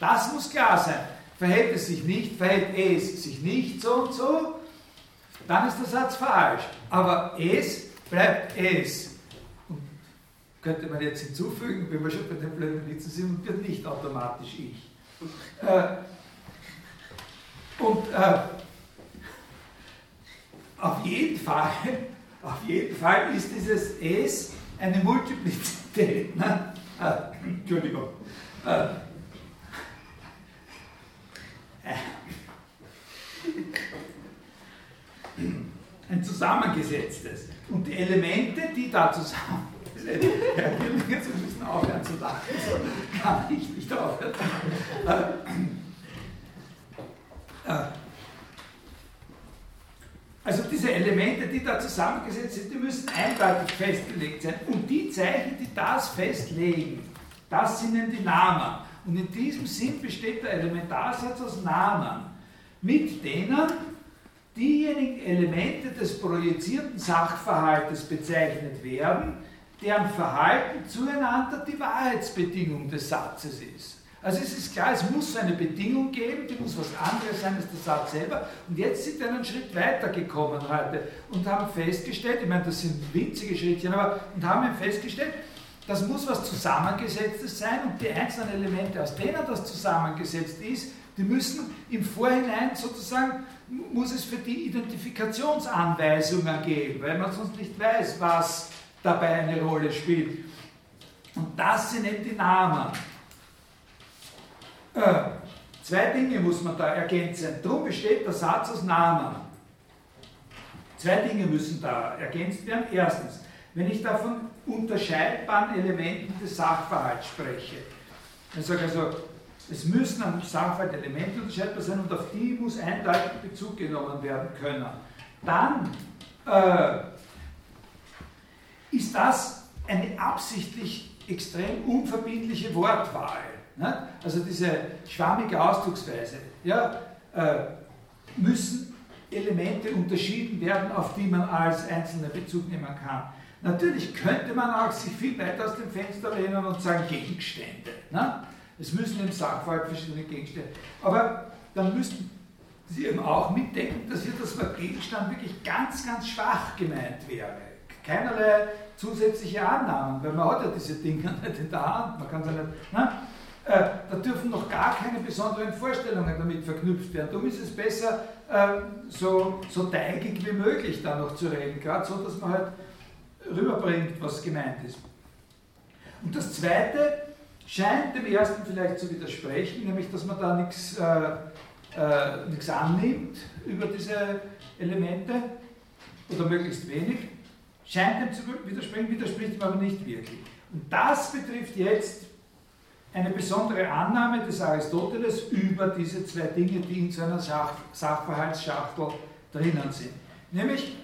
Das muss klar sein. Verhält es sich nicht, verhält es sich nicht so und so, dann ist der Satz falsch. Aber es bleibt es. Und könnte man jetzt hinzufügen, wenn wir schon bei den blöden Witzen sind, wird nicht automatisch ich. Äh, und äh, auf jeden Fall, <laughs> auf jeden Fall ist dieses S eine Multiplizität. Ne? Äh, Entschuldigung. Äh, ein zusammengesetztes. Und die Elemente, die da zusammen Herr Kirlinger, Sie müssen aufhören zu lachen, so kann ich nicht aufhören. Äh, äh, also diese Elemente, die da zusammengesetzt sind, die müssen eindeutig festgelegt sein. Und die Zeichen, die das festlegen, das sind die Namen. Und in diesem Sinn besteht der Elementarsatz aus Namen, mit denen diejenigen Elemente des projizierten Sachverhaltes bezeichnet werden, deren Verhalten zueinander die Wahrheitsbedingung des Satzes ist. Also es ist klar, es muss eine Bedingung geben, die muss was anderes sein als der Satz selber. Und jetzt sind wir einen Schritt weiter gekommen heute und haben festgestellt, ich meine, das sind winzige Schrittchen, aber und haben festgestellt, das muss was Zusammengesetztes sein und die einzelnen Elemente, aus denen das zusammengesetzt ist, die müssen im Vorhinein sozusagen, muss es für die Identifikationsanweisungen geben, weil man sonst nicht weiß, was dabei eine Rolle spielt. Und das sind eben die Namen. Äh, zwei Dinge muss man da ergänzen. Darum besteht der Satz aus Namen. Zwei Dinge müssen da ergänzt werden. Erstens, wenn ich da von unterscheidbaren Elementen des Sachverhalts spreche, ich sage also, es müssen am Sachverhalt Elemente unterscheidbar sein und auf die muss eindeutig Bezug genommen werden können. Dann äh, ist das eine absichtlich extrem unverbindliche Wortwahl. Ne? Also diese schwammige Ausdrucksweise. Ja, äh, müssen Elemente unterschieden werden, auf die man als Einzelner Bezug nehmen kann. Natürlich könnte man auch sich viel weiter aus dem Fenster lehnen und sagen Gegenstände. Ne? Es müssen im Sachverhalt verschiedene Gegenstände. Aber dann müssten Sie eben auch mitdenken, dass hier das Wort Gegenstand wirklich ganz, ganz schwach gemeint wäre. Keinerlei zusätzliche Annahmen, weil man hat ja diese Dinge <laughs> nicht in der Hand. Man kann sie nicht. Ne? Äh, da dürfen noch gar keine besonderen Vorstellungen damit verknüpft werden. Darum ist es besser, äh, so, so teigig wie möglich da noch zu reden, gerade so, dass man halt rüberbringt, was gemeint ist. Und das Zweite scheint dem Ersten vielleicht zu widersprechen, nämlich dass man da nichts äh, äh, annimmt über diese Elemente oder möglichst wenig. Scheint dem zu widersprechen, widerspricht ihm aber nicht wirklich. Und das betrifft jetzt eine besondere Annahme des Aristoteles über diese zwei Dinge, die in seiner Sach Sachverhaltsschachtel drinnen sind. Nämlich,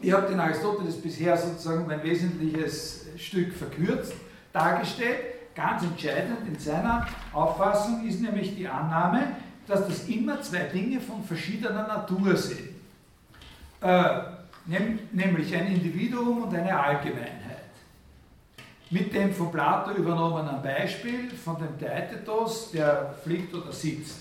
ich habe den Aristoteles bisher sozusagen mein wesentliches Stück verkürzt dargestellt. Ganz entscheidend in seiner Auffassung ist nämlich die Annahme, dass das immer zwei Dinge von verschiedener Natur sind. Äh, nämlich ein Individuum und eine Allgemeinheit mit dem von Plato übernommenen Beispiel von dem Theaetetos, der fliegt oder sitzt.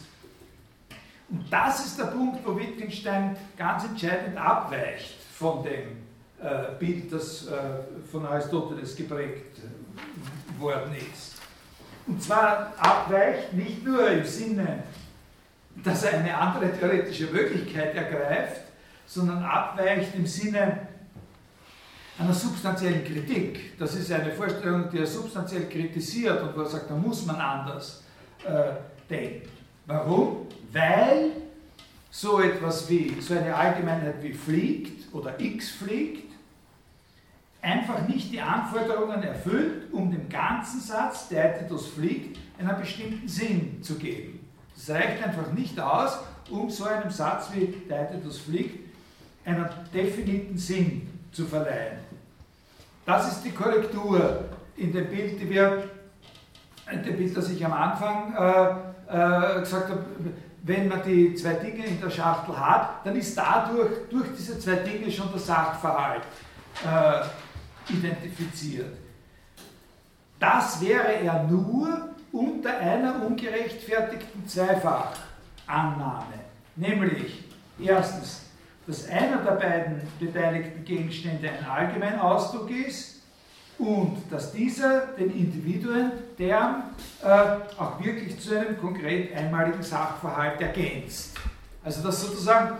Und das ist der Punkt, wo Wittgenstein ganz entscheidend abweicht von dem äh, Bild, das äh, von Aristoteles geprägt worden ist. Und zwar abweicht nicht nur im Sinne, dass er eine andere theoretische Möglichkeit ergreift, sondern abweicht im Sinne einer substanziellen Kritik. Das ist eine Vorstellung, die er substanziell kritisiert und wo er sagt, da muss man anders äh, denken. Warum? Weil so etwas wie, so eine Allgemeinheit wie fliegt oder x fliegt, einfach nicht die Anforderungen erfüllt, um dem ganzen Satz, der etwas fliegt, einen bestimmten Sinn zu geben. Das reicht einfach nicht aus, um so einem Satz wie der etwas fliegt, einen definiten Sinn zu verleihen. Das ist die Korrektur in dem Bild, die wir, in dem Bild, das ich am Anfang äh, äh, gesagt habe, wenn man die zwei Dinge in der Schachtel hat, dann ist dadurch, durch diese zwei Dinge schon der Sachverhalt äh, identifiziert. Das wäre er nur unter einer ungerechtfertigten Zweifachannahme. Nämlich, erstens, dass einer der beiden beteiligten Gegenstände ein Allgemeinausdruck ist und dass dieser den Individuen deren äh, auch wirklich zu einem konkret einmaligen Sachverhalt ergänzt. Also dass sozusagen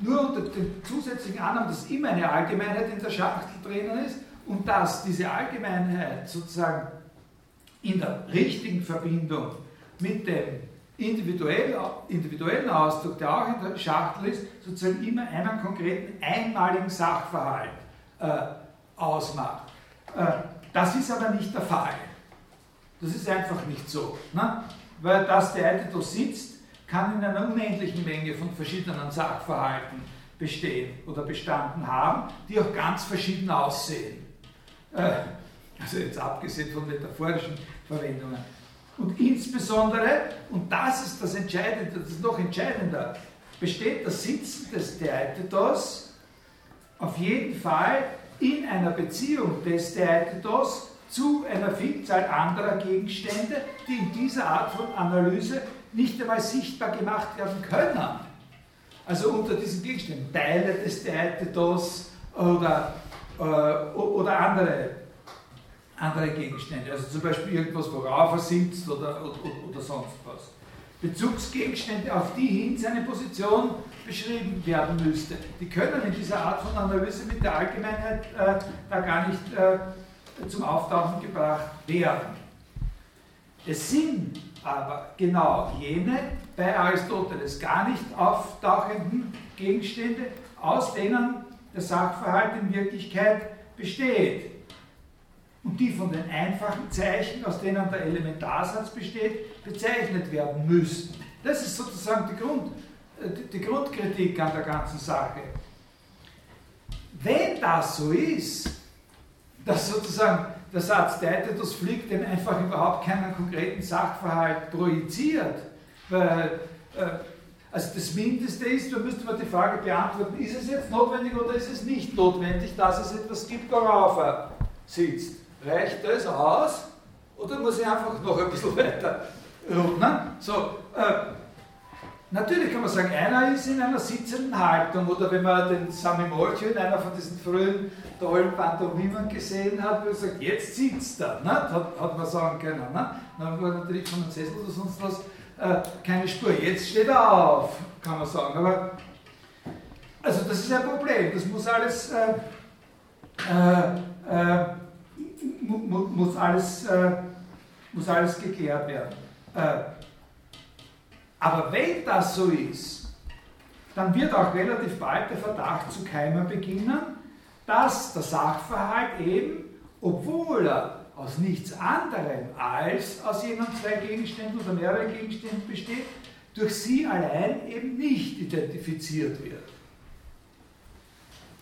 nur unter den zusätzlichen Annahmen, dass immer eine Allgemeinheit in der Schachtel drinnen ist und dass diese Allgemeinheit sozusagen in der richtigen Verbindung mit dem individuell, individuellen Ausdruck, der auch in der Schachtel ist, sozusagen immer einen konkreten einmaligen Sachverhalt äh, ausmacht. Äh, das ist aber nicht der Fall. Das ist einfach nicht so. Ne? Weil das der da sitzt, kann in einer unendlichen Menge von verschiedenen Sachverhalten bestehen oder bestanden haben, die auch ganz verschieden aussehen. Äh, also jetzt abgesehen von metaphorischen Verwendungen. Und insbesondere, und das ist das Entscheidende, das ist noch entscheidender, besteht das Sitzen des Theaetetos auf jeden Fall in einer Beziehung des Theaetetos zu einer Vielzahl anderer Gegenstände, die in dieser Art von Analyse nicht einmal sichtbar gemacht werden können. Also unter diesen Gegenständen, Teile des Theaetetos oder, äh, oder andere andere Gegenstände, also zum Beispiel irgendwas, worauf er sitzt oder, oder, oder sonst was. Bezugsgegenstände, auf die hin seine Position beschrieben werden müsste. Die können in dieser Art von Analyse mit der Allgemeinheit äh, da gar nicht äh, zum Auftauchen gebracht werden. Es sind aber genau jene bei Aristoteles gar nicht auftauchenden Gegenstände, aus denen der Sachverhalt in Wirklichkeit besteht und die von den einfachen Zeichen, aus denen der Elementarsatz besteht, bezeichnet werden müssten. Das ist sozusagen die, Grund, äh, die Grundkritik an der ganzen Sache. Wenn das so ist, dass sozusagen der Satz Deitetus fliegt dem einfach überhaupt keinen konkreten Sachverhalt projiziert, weil äh, also das Mindeste ist, da müsste man die Frage beantworten, ist es jetzt notwendig oder ist es nicht notwendig, dass es etwas gibt, worauf er sitzt. Reicht das aus? Oder muss ich einfach noch ein bisschen weiter rudern? So, äh, natürlich kann man sagen, einer ist in einer sitzenden Haltung oder wenn man den Sami Molcho in einer von diesen frühen tollen Pantomimen gesehen hat, wo er sagt, jetzt sitzt er, ne? hat, hat man sagen können. Ne? Dann war natürlich von einem Sessel oder sonst was äh, keine Spur. Jetzt steht er auf, kann man sagen. Aber also das ist ein Problem. Das muss alles äh, äh, muss alles, äh, muss alles geklärt werden. Äh, aber wenn das so ist, dann wird auch relativ bald der Verdacht zu keimen beginnen, dass der Sachverhalt eben, obwohl er aus nichts anderem als aus jenen zwei Gegenständen oder mehreren Gegenständen besteht, durch sie allein eben nicht identifiziert wird.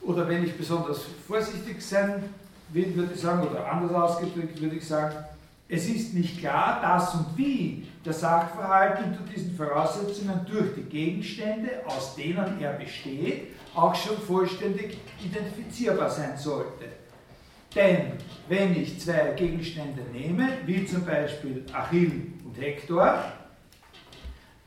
Oder wenn ich besonders vorsichtig sein würde ich sagen, oder anders ausgedrückt würde ich sagen, es ist nicht klar, dass und wie der Sachverhalt unter diesen Voraussetzungen durch die Gegenstände, aus denen er besteht, auch schon vollständig identifizierbar sein sollte. Denn wenn ich zwei Gegenstände nehme, wie zum Beispiel Achill und Hektor,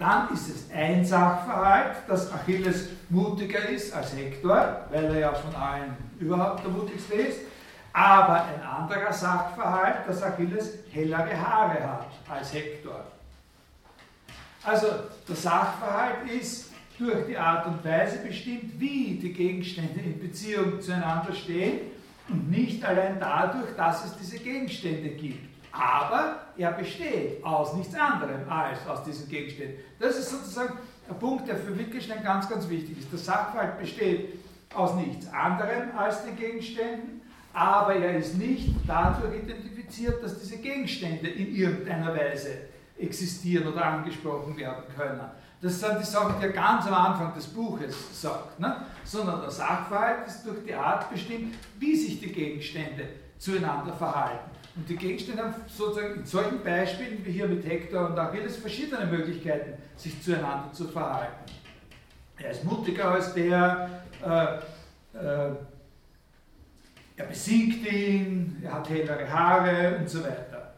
Dann ist es ein Sachverhalt, dass Achilles mutiger ist als Hektor, weil er ja von allen überhaupt der mutigste ist. Aber ein anderer Sachverhalt, dass Achilles hellere Haare hat als Hektor. Also der Sachverhalt ist durch die Art und Weise bestimmt, wie die Gegenstände in Beziehung zueinander stehen und nicht allein dadurch, dass es diese Gegenstände gibt. Aber er besteht aus nichts anderem als aus diesen Gegenständen. Das ist sozusagen ein Punkt, der für Wittgenstein ganz, ganz wichtig ist. Der Sachverhalt besteht aus nichts anderem als den Gegenständen, aber er ist nicht dadurch identifiziert, dass diese Gegenstände in irgendeiner Weise existieren oder angesprochen werden können. Das sind die Sachen, die er ganz am Anfang des Buches sagt. Ne? Sondern der Sachverhalt ist durch die Art bestimmt, wie sich die Gegenstände zueinander verhalten. Und die Gegenstände haben sozusagen in solchen Beispielen wie hier mit Hector und Achilles verschiedene Möglichkeiten, sich zueinander zu verhalten. Er ist mutiger als der, äh, äh, er besiegt ihn, er hat hellere Haare und so weiter.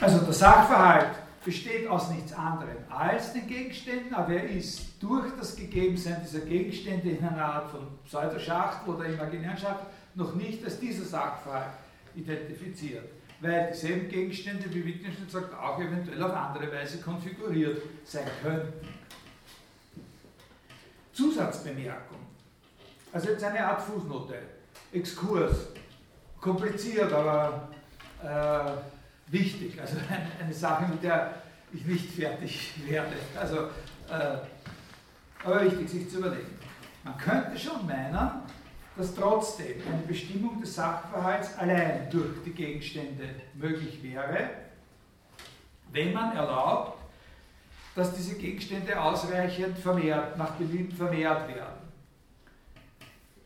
Also der Sachverhalt besteht aus nichts anderem als den Gegenständen, aber er ist durch das Gegebensein dieser Gegenstände in einer Art von Pseudoschachtel oder imaginären Schachtel noch nicht als dieser Sachverhalt identifiziert, weil dieselben Gegenstände, wie Wittgenstein sagt, auch eventuell auf andere Weise konfiguriert sein könnten. Zusatzbemerkung. Also jetzt eine Art Fußnote, Exkurs, kompliziert, aber äh, wichtig, also <laughs> eine, Sache, mit der ich nicht fertig <laughs> werde. Also, äh, aber wichtig, sich zu überlegen. Man könnte schon meinen, dass trotzdem eine Bestimmung des Sachverhalts allein durch die Gegenstände möglich wäre, wenn man erlaubt, dass diese Gegenstände ausreichend vermehrt, nach Belieben vermehrt werden.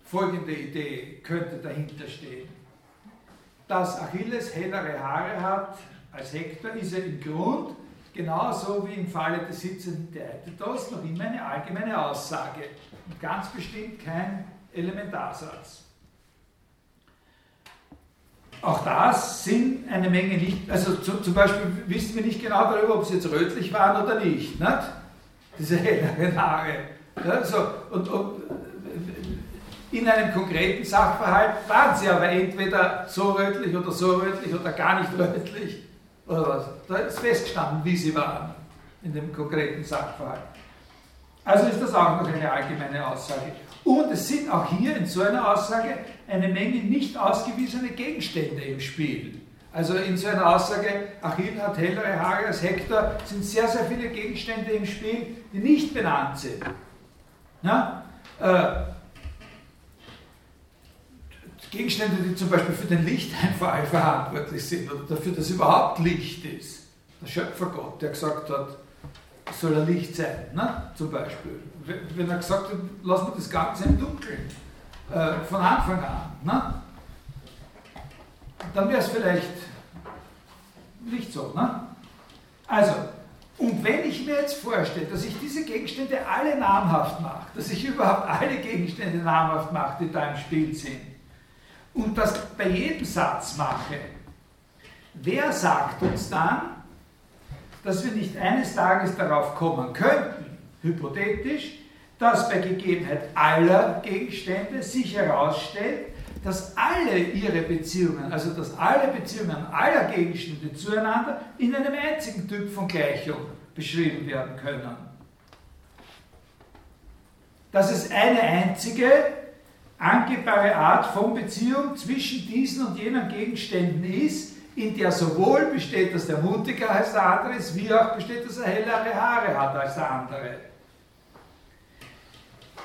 Folgende Idee könnte dahinter stehen. Dass Achilles hellere Haare hat als Hektor, ist er im Grund, genauso wie im Falle des sitzenden Theaetetos, noch immer eine allgemeine Aussage und ganz bestimmt kein Elementarsatz. Auch das sind eine Menge nicht, also zu, zum Beispiel wissen wir nicht genau darüber, ob sie jetzt rötlich waren oder nicht, nicht? diese helleren Haare. Ja, so, und, und, in einem konkreten Sachverhalt waren sie aber entweder so rötlich oder so rötlich oder gar nicht rötlich oder was. Da ist festgestanden, wie sie waren in dem konkreten Sachverhalt. Also ist das auch noch eine allgemeine Aussage. Und es sind auch hier in so einer Aussage eine Menge nicht ausgewiesene Gegenstände im Spiel. Also in so einer Aussage, Achill hat hellere Haare als Hektor, sind sehr, sehr viele Gegenstände im Spiel, die nicht benannt sind. Ja? Äh, Gegenstände, die zum Beispiel für den Lichteinfall verantwortlich sind oder dafür, dass überhaupt Licht ist. Der Schöpfergott, der gesagt hat, soll er Licht sein, ne? zum Beispiel. Wenn er gesagt hat, lassen wir das Ganze im Dunkeln, äh, von Anfang an, ne? dann wäre es vielleicht nicht so. Ne? Also, und wenn ich mir jetzt vorstelle, dass ich diese Gegenstände alle namhaft mache, dass ich überhaupt alle Gegenstände namhaft mache, die da im Spiel sind, und das bei jedem Satz mache, wer sagt uns dann, dass wir nicht eines Tages darauf kommen könnten, hypothetisch, dass bei Gegebenheit aller Gegenstände sich herausstellt, dass alle ihre Beziehungen, also dass alle Beziehungen aller Gegenstände zueinander in einem einzigen Typ von Gleichung beschrieben werden können. Dass es eine einzige angebare Art von Beziehung zwischen diesen und jenen Gegenständen ist, in der sowohl besteht, dass der mutiger als der andere ist, wie auch besteht, dass er hellere Haare hat als der andere.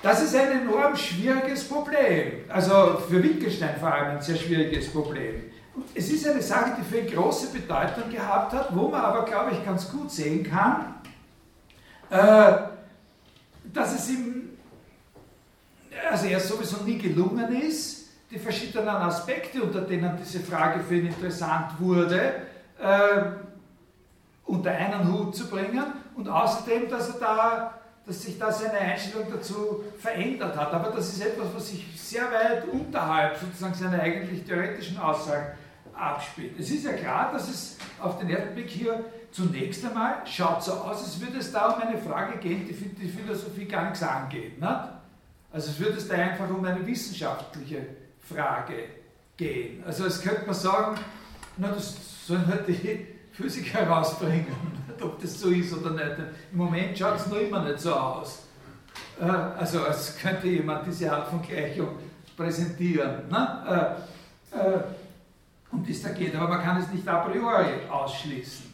Das ist ein enorm schwieriges Problem. Also für Wittgenstein vor allem ein sehr schwieriges Problem. Es ist eine Sache, die für große Bedeutung gehabt hat, wo man aber, glaube ich, ganz gut sehen kann, äh, dass es ihm, also er sowieso nie gelungen ist, die verschiedenen Aspekte, unter denen diese Frage für ihn interessant wurde, äh, unter einen Hut zu bringen und außerdem, dass, er da, dass sich da seine Einstellung dazu verändert hat. Aber das ist etwas, was sich sehr weit unterhalb sozusagen seiner eigentlich theoretischen Aussagen abspielt. Es ist ja klar, dass es auf den ersten Blick hier zunächst einmal schaut so aus, als würde es da um eine Frage gehen, die die Philosophie gar nichts angeht. Nicht? Also es würde es da einfach um eine wissenschaftliche Frage gehen. Also es könnte man sagen, na, das sollen halt die Physiker herausbringen, <laughs> ob das so ist oder nicht. Im Moment schaut es noch immer nicht so aus. Äh, also als könnte jemand diese Art von Gleichung präsentieren. Ne? Äh, äh, um das da geht, aber man kann es nicht a priori ausschließen.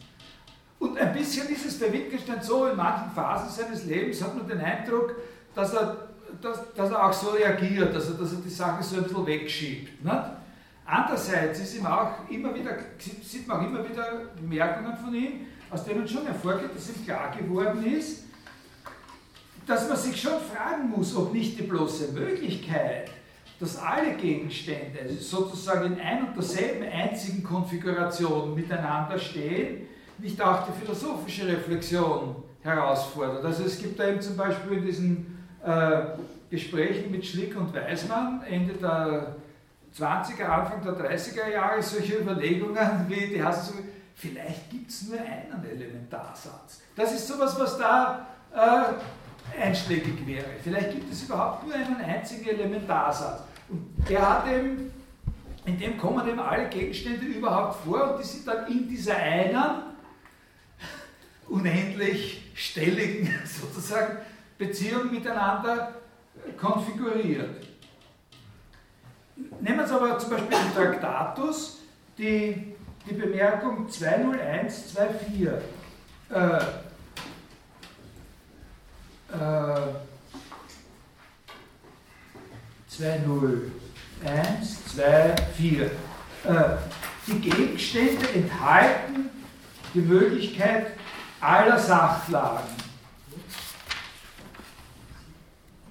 Und ein bisschen ist es bei Wittgenstein so, in manchen Phasen seines Lebens hat man den Eindruck, dass er, dass, dass er auch so reagiert, dass er, dass er die Sache so ein bisschen wegschiebt. Nicht? Andererseits ist ihm auch immer wieder, sieht man auch immer wieder Bemerkungen von ihm, aus denen schon hervorgeht, dass ihm klar geworden ist, dass man sich schon fragen muss, ob nicht die bloße Möglichkeit, dass alle Gegenstände sozusagen in ein und derselben einzigen Konfiguration miteinander stehen, nicht auch die philosophische Reflexion herausfordert. Also es gibt da eben zum Beispiel in diesen Gesprächen mit Schlick und Weismann Ende der 20er, Anfang der 30er Jahre solche Überlegungen wie, die heißen so, vielleicht gibt es nur einen Elementarsatz. Das ist sowas, was da äh, einschlägig wäre. Vielleicht gibt es überhaupt nur einen einzigen Elementarsatz. Und der hat eben, in dem kommen eben alle Gegenstände überhaupt vor und die sind dann in dieser einen unendlich stelligen <laughs> sozusagen Beziehung miteinander konfiguriert. Nehmen wir uns aber zum Beispiel den Traktatus, die, die Bemerkung 20124. Äh, äh, 201, 24. Äh, die Gegenstände enthalten die Möglichkeit aller Sachlagen.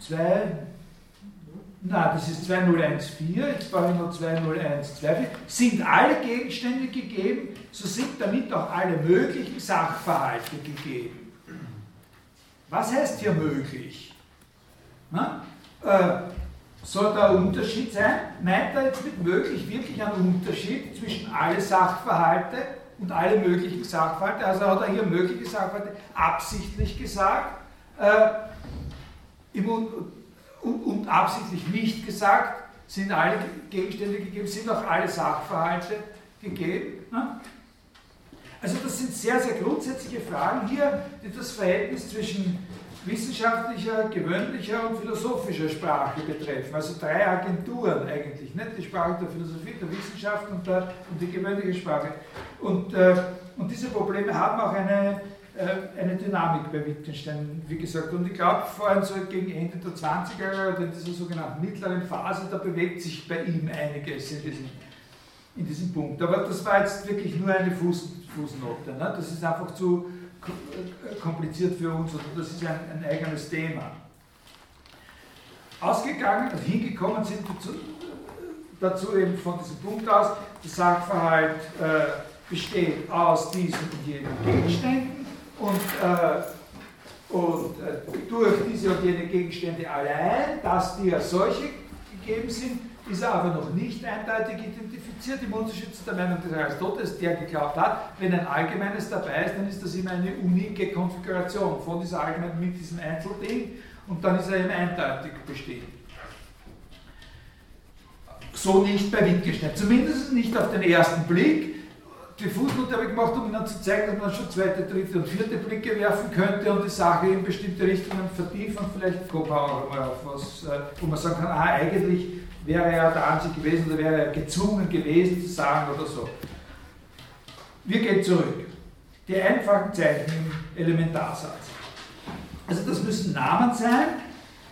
2, na, das ist 2014, jetzt brauche ich noch 2012, sind alle Gegenstände gegeben, so sind damit auch alle möglichen Sachverhalte gegeben. Was heißt hier möglich? Na? Äh, soll da ein Unterschied sein? Meint er jetzt mit möglich wirklich einen Unterschied zwischen alle Sachverhalte und alle möglichen Sachverhalte? Also hat er hier mögliche Sachverhalte absichtlich gesagt äh, und, und, und, absichtlich nicht gesagt, sind alle Gegenstände gegeben, sind auch alle Sachverhalte gegeben. Ne? Also das sind sehr, sehr grundsätzliche Fragen hier, die das Verhältnis zwischen wissenschaftlicher, gewöhnlicher und philosophischer Sprache betreffen. Also drei Agenturen eigentlich, nicht? die Sprache der Philosophie, der Wissenschaft und, der, und die gewöhnliche Sprache. Und, äh, und diese Probleme haben auch eine, eine Dynamik bei Wittgenstein, wie gesagt. Und ich glaube, vor allem so gegen Ende der 20er Jahre, in dieser sogenannten mittleren Phase, da bewegt sich bei ihm einiges in diesem, in diesem Punkt. Aber das war jetzt wirklich nur eine Fuß, Fußnote. Ne? Das ist einfach zu kompliziert für uns oder das ist ein, ein eigenes Thema. Ausgegangen und hingekommen sind wir zu, dazu eben von diesem Punkt aus, der Sachverhalt äh, besteht aus diesen und jenen Gegenständen und, äh, und äh, durch diese und jene Gegenstände allein, dass die als solche gegeben sind, ist er aber noch nicht eindeutig identifiziert im Unterschied zu der Meinung des Aristoteles, der geglaubt hat, wenn ein Allgemeines dabei ist, dann ist das immer eine unike Konfiguration von dieser Allgemeinen mit diesem Einzelding und dann ist er eben eindeutig bestehen. So nicht bei Wittgenstein, zumindest nicht auf den ersten Blick. Die Fußnote habe ich gemacht, um Ihnen zu zeigen, dass man schon zweite, dritte und vierte Blicke werfen könnte und die Sache in bestimmte Richtungen vertiefen. Vielleicht kommt man auch mal auf was, äh, wo man sagen kann, ah, eigentlich wäre er der Ansicht gewesen oder wäre er gezwungen gewesen zu sagen oder so. Wir gehen zurück. Die einfachen Zeichen im Elementarsatz. Also das müssen Namen sein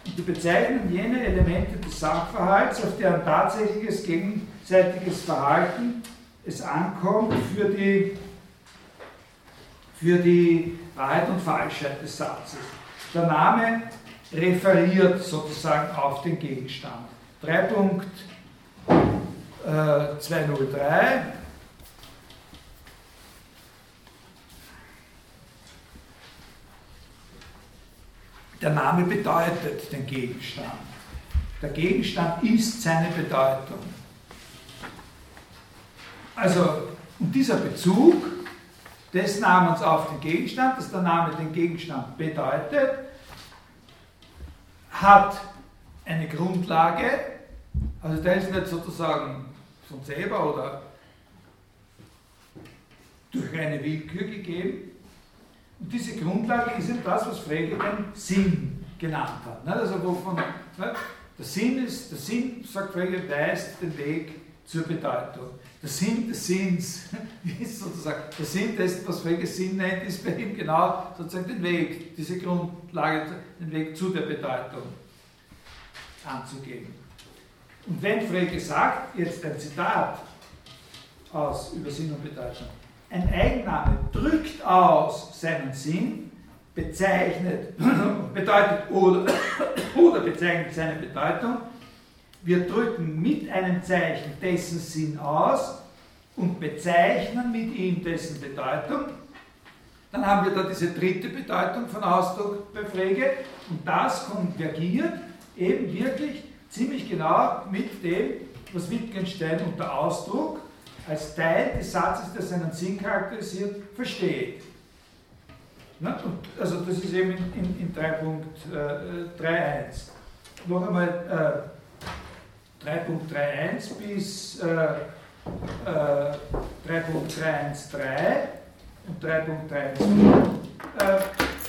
und die bezeichnen jene Elemente des Sachverhalts, auf deren tatsächliches gegenseitiges Verhalten es ankommt für die, für die Wahrheit und Falschheit des Satzes. Der Name referiert sozusagen auf den Gegenstand. 3.203 Der Name bedeutet den Gegenstand. Der Gegenstand ist seine Bedeutung. Also, dieser Bezug, des Namens auf den Gegenstand, dass der Name den Gegenstand bedeutet, hat eine Grundlage, also der ist nicht sozusagen von selber oder durch eine Willkür gegeben. Und diese Grundlage ist eben das, was Frege den Sinn genannt hat. Also wovon, der Sinn ist, der Sinn, sagt Frege, weist den Weg zur Bedeutung. Der Sinn des Sinns ist sozusagen, der Sinn dessen, was Frege Sinn nennt, ist bei ihm genau sozusagen den Weg, diese Grundlage, den Weg zu der Bedeutung anzugeben. Und wenn Frege sagt, jetzt ein Zitat aus über Sinn und Bedeutung, ein Eigenname drückt aus seinen Sinn, bezeichnet, <clears throat> bedeutet oder, <clears throat> oder bezeichnet seine Bedeutung. Wir drücken mit einem Zeichen dessen Sinn aus und bezeichnen mit ihm dessen Bedeutung. Dann haben wir da diese dritte Bedeutung von Ausdruck bei Frege und das konvergiert eben wirklich ziemlich genau mit dem, was Wittgenstein unter Ausdruck als Teil des Satzes, der seinen Sinn charakterisiert, versteht. Na, also das ist eben in, in, in 3.31. Äh, Noch einmal äh, 3.31 bis äh, äh, 3.313 und 3.34. Äh,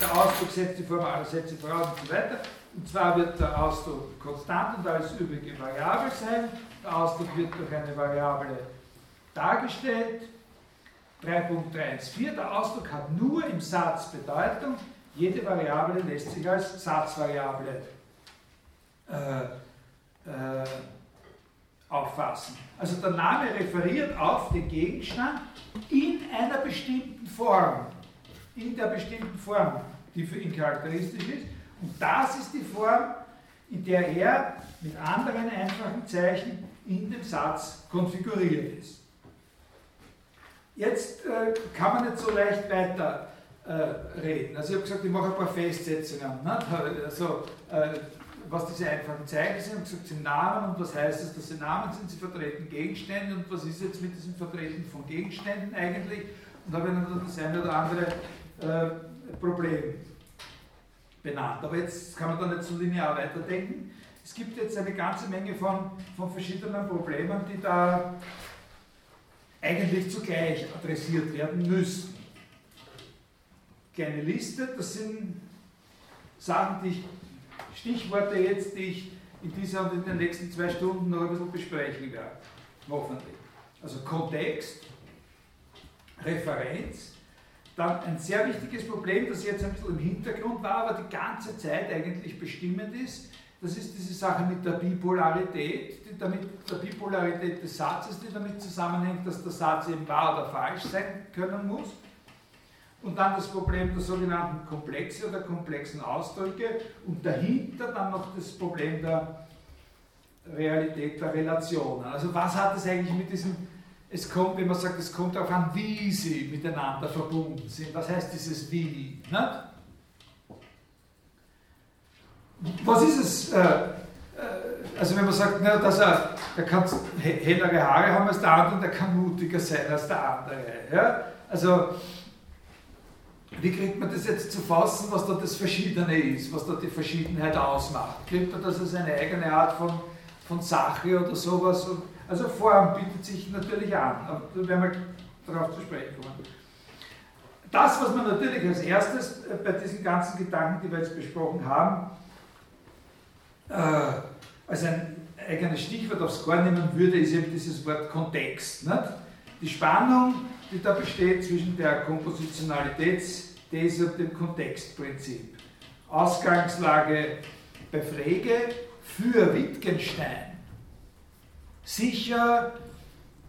der Ausdruck setzt die formale Sätze voraus und so weiter. Und zwar wird der Ausdruck konstant und alles übrige variabel sein. Der Ausdruck wird durch eine Variable dargestellt. 3.34, der Ausdruck hat nur im Satz Bedeutung. Jede Variable lässt sich als Satzvariable äh, äh, auffassen. Also der Name referiert auf den Gegenstand in einer bestimmten Form. In der bestimmten Form, die für ihn charakteristisch ist. Und das ist die Form, in der er mit anderen einfachen Zeichen in dem Satz konfiguriert ist. Jetzt äh, kann man nicht so leicht weiter äh, reden. Also ich habe gesagt, ich mache ein paar Festsetzungen. Ne? Also, äh, was diese einfachen Zeichen sind, ich habe gesagt, sie Namen und was heißt es, dass sie Namen sind, sie vertreten Gegenstände und was ist jetzt mit diesem Vertreten von Gegenständen eigentlich? Und habe dann das eine oder andere äh, Problem benannt. Aber jetzt kann man da nicht so linear weiterdenken. Es gibt jetzt eine ganze Menge von, von verschiedenen Problemen, die da eigentlich zugleich adressiert werden müssen. Kleine Liste, das sind Sachen, die ich, Stichworte jetzt, die ich in dieser und in den nächsten zwei Stunden noch ein bisschen besprechen werde. Hoffentlich. Also Kontext, Referenz, dann ein sehr wichtiges Problem, das jetzt ein bisschen im Hintergrund war, aber die ganze Zeit eigentlich bestimmend ist, das ist diese Sache mit der Bipolarität, die damit, der Bipolarität des Satzes, die damit zusammenhängt, dass der Satz eben wahr oder falsch sein können muss. Und dann das Problem der sogenannten Komplexe oder komplexen Ausdrücke und dahinter dann noch das Problem der Realität der Relationen. Also was hat es eigentlich mit diesem, es kommt, wenn man sagt, es kommt darauf an, wie sie miteinander verbunden sind. Was heißt dieses Wie? Nicht? was ist es? Äh, äh, also wenn man sagt, na, dass er, der kann hellere Haare haben als der andere, der kann mutiger sein als der andere. Ja? Also wie kriegt man das jetzt zu fassen, was da das Verschiedene ist, was da die Verschiedenheit ausmacht? Kriegt man das als eine eigene Art von, von Sache oder sowas? Also Form bietet sich natürlich an, aber da werden wir darauf zu sprechen kommen. Das, was man natürlich als erstes bei diesen ganzen Gedanken, die wir jetzt besprochen haben, äh, als ein eigenes Stichwort aufs Korn nehmen würde, ist eben dieses Wort Kontext. Nicht? Die Spannung, die da besteht zwischen der Kompositionalitätsthese und dem Kontextprinzip. Ausgangslage bei Frege für Wittgenstein. Sicher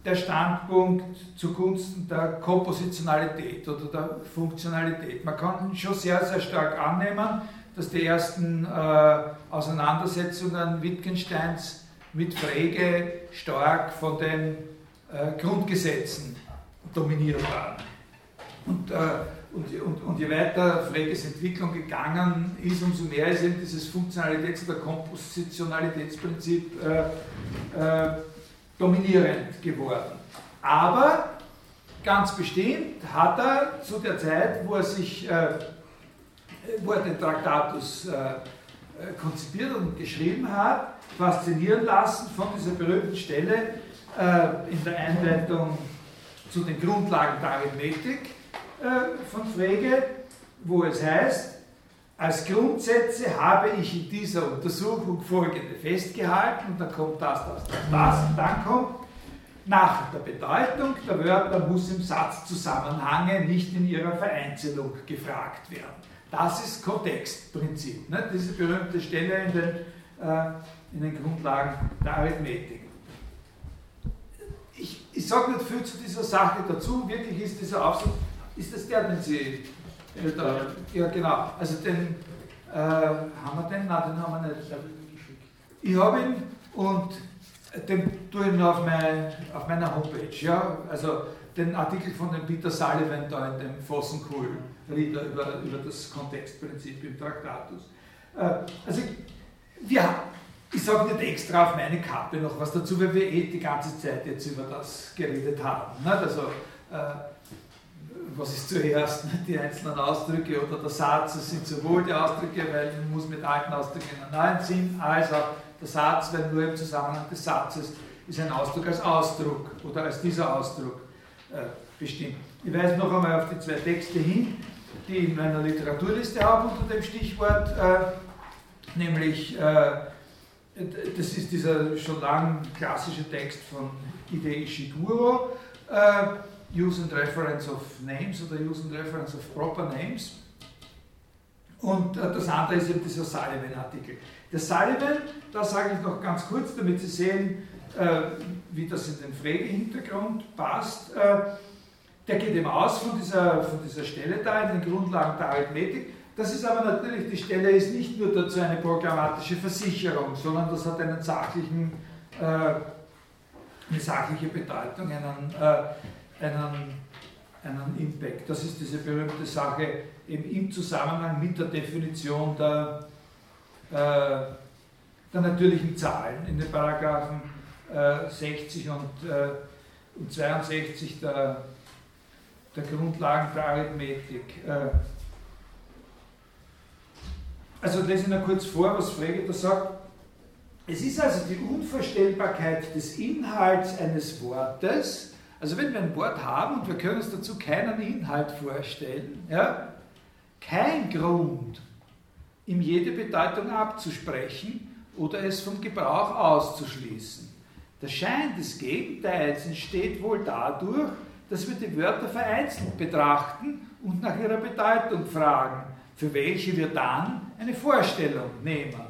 der Standpunkt zugunsten der Kompositionalität oder der Funktionalität. Man kann schon sehr, sehr stark annehmen, dass die ersten äh, Auseinandersetzungen Wittgensteins mit Frege stark von den äh, Grundgesetzen dominiert waren. Und, äh, und, und, und, je weiter Freges Entwicklung gegangen ist, umso mehr ist eben dieses Funktionalitäts- oder Kompositionalitätsprinzip äh, äh, dominierend geworden. Aber ganz bestimmt hat er zu der Zeit, wo er sich, äh, wo er den Traktatus äh, konzipiert und geschrieben hat, faszinieren lassen von dieser berühmten Stelle äh, in der Einleitung zu den Grundlagen der Arithmetik äh, von Frege, wo es heißt, als Grundsätze habe ich in dieser Untersuchung folgende festgehalten und dann kommt das, das, das, das und dann kommt nach der Bedeutung der Wörter muss im Satzzusammenhange nicht in ihrer Vereinzelung gefragt werden. Das ist Kontextprinzip, ne? diese berühmte Stelle in den, äh, in den Grundlagen der Arithmetik. Ich, sage nicht viel zu dieser Sache dazu, wirklich ist dieser Aufsatz, ist das der, den Sie, äh, da, ja genau, also den, äh, haben wir den? Nein, den haben wir nicht. Ich habe ihn und den tue ich auf, mein, auf meiner Homepage, ja, also den Artikel von dem Peter Sullivan da in dem Fossenkohl Rieder über, über das Kontextprinzip im Traktatus. Äh, also, wir, ich sage nicht extra auf meine Kappe noch was dazu, weil wir eh die ganze Zeit jetzt über das geredet haben. Nicht? Also, äh, was ist zuerst, <laughs> die einzelnen Ausdrücke oder der Satz, es sind sowohl die Ausdrücke, weil man muss mit alten Ausdrücken einen neuen Sinn, als auch der Satz, weil nur im Zusammenhang des Satzes ist ein Ausdruck als Ausdruck oder als dieser Ausdruck äh, bestimmt. Ich weise noch einmal auf die zwei Texte hin, die ich in meiner Literaturliste habe unter dem Stichwort, äh, nämlich das ist dieser schon lang klassische Text von Ide Ishiguro, äh, Use and Reference of Names oder Use and Reference of Proper Names. Und äh, das andere ist eben dieser Sullivan-Artikel. Der Sullivan, da sage ich noch ganz kurz, damit Sie sehen, äh, wie das in den Frege-Hintergrund passt. Der geht eben aus von dieser, von dieser Stelle da in den Grundlagen der Arithmetik. Das ist aber natürlich, die Stelle ist nicht nur dazu eine programmatische Versicherung, sondern das hat einen sachlichen, äh, eine sachliche Bedeutung, einen, äh, einen, einen Impact. Das ist diese berühmte Sache eben im Zusammenhang mit der Definition der, äh, der natürlichen Zahlen in den Paragraphen 60 und, und 62 der der Grundlagen der Arithmetik. Also lese ich noch kurz vor, was Frege da sagt. Es ist also die Unvorstellbarkeit des Inhalts eines Wortes, also wenn wir ein Wort haben und wir können uns dazu keinen Inhalt vorstellen, ja, kein Grund, ihm jede Bedeutung abzusprechen oder es vom Gebrauch auszuschließen. Der Schein des Gegenteils entsteht wohl dadurch, dass wir die Wörter vereinzelt betrachten und nach ihrer Bedeutung fragen, für welche wir dann eine Vorstellung nehmen.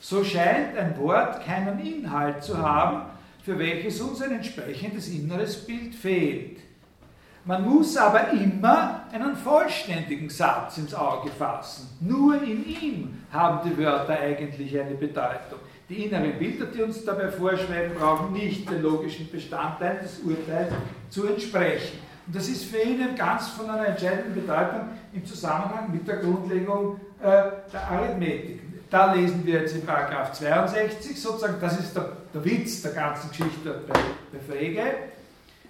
So scheint ein Wort keinen Inhalt zu haben, für welches uns ein entsprechendes inneres Bild fehlt. Man muss aber immer einen vollständigen Satz ins Auge fassen. Nur in ihm haben die Wörter eigentlich eine Bedeutung. Die inneren Bilder, die uns dabei vorschreiben, brauchen nicht den logischen Bestandteil des Urteils zu entsprechen. Und das ist für ihn ganz von einer entscheidenden Bedeutung im Zusammenhang mit der Grundlegung äh, der Arithmetik. Da lesen wir jetzt in Paragraph 62, sozusagen, das ist der, der Witz der ganzen Geschichte bei, bei Frege.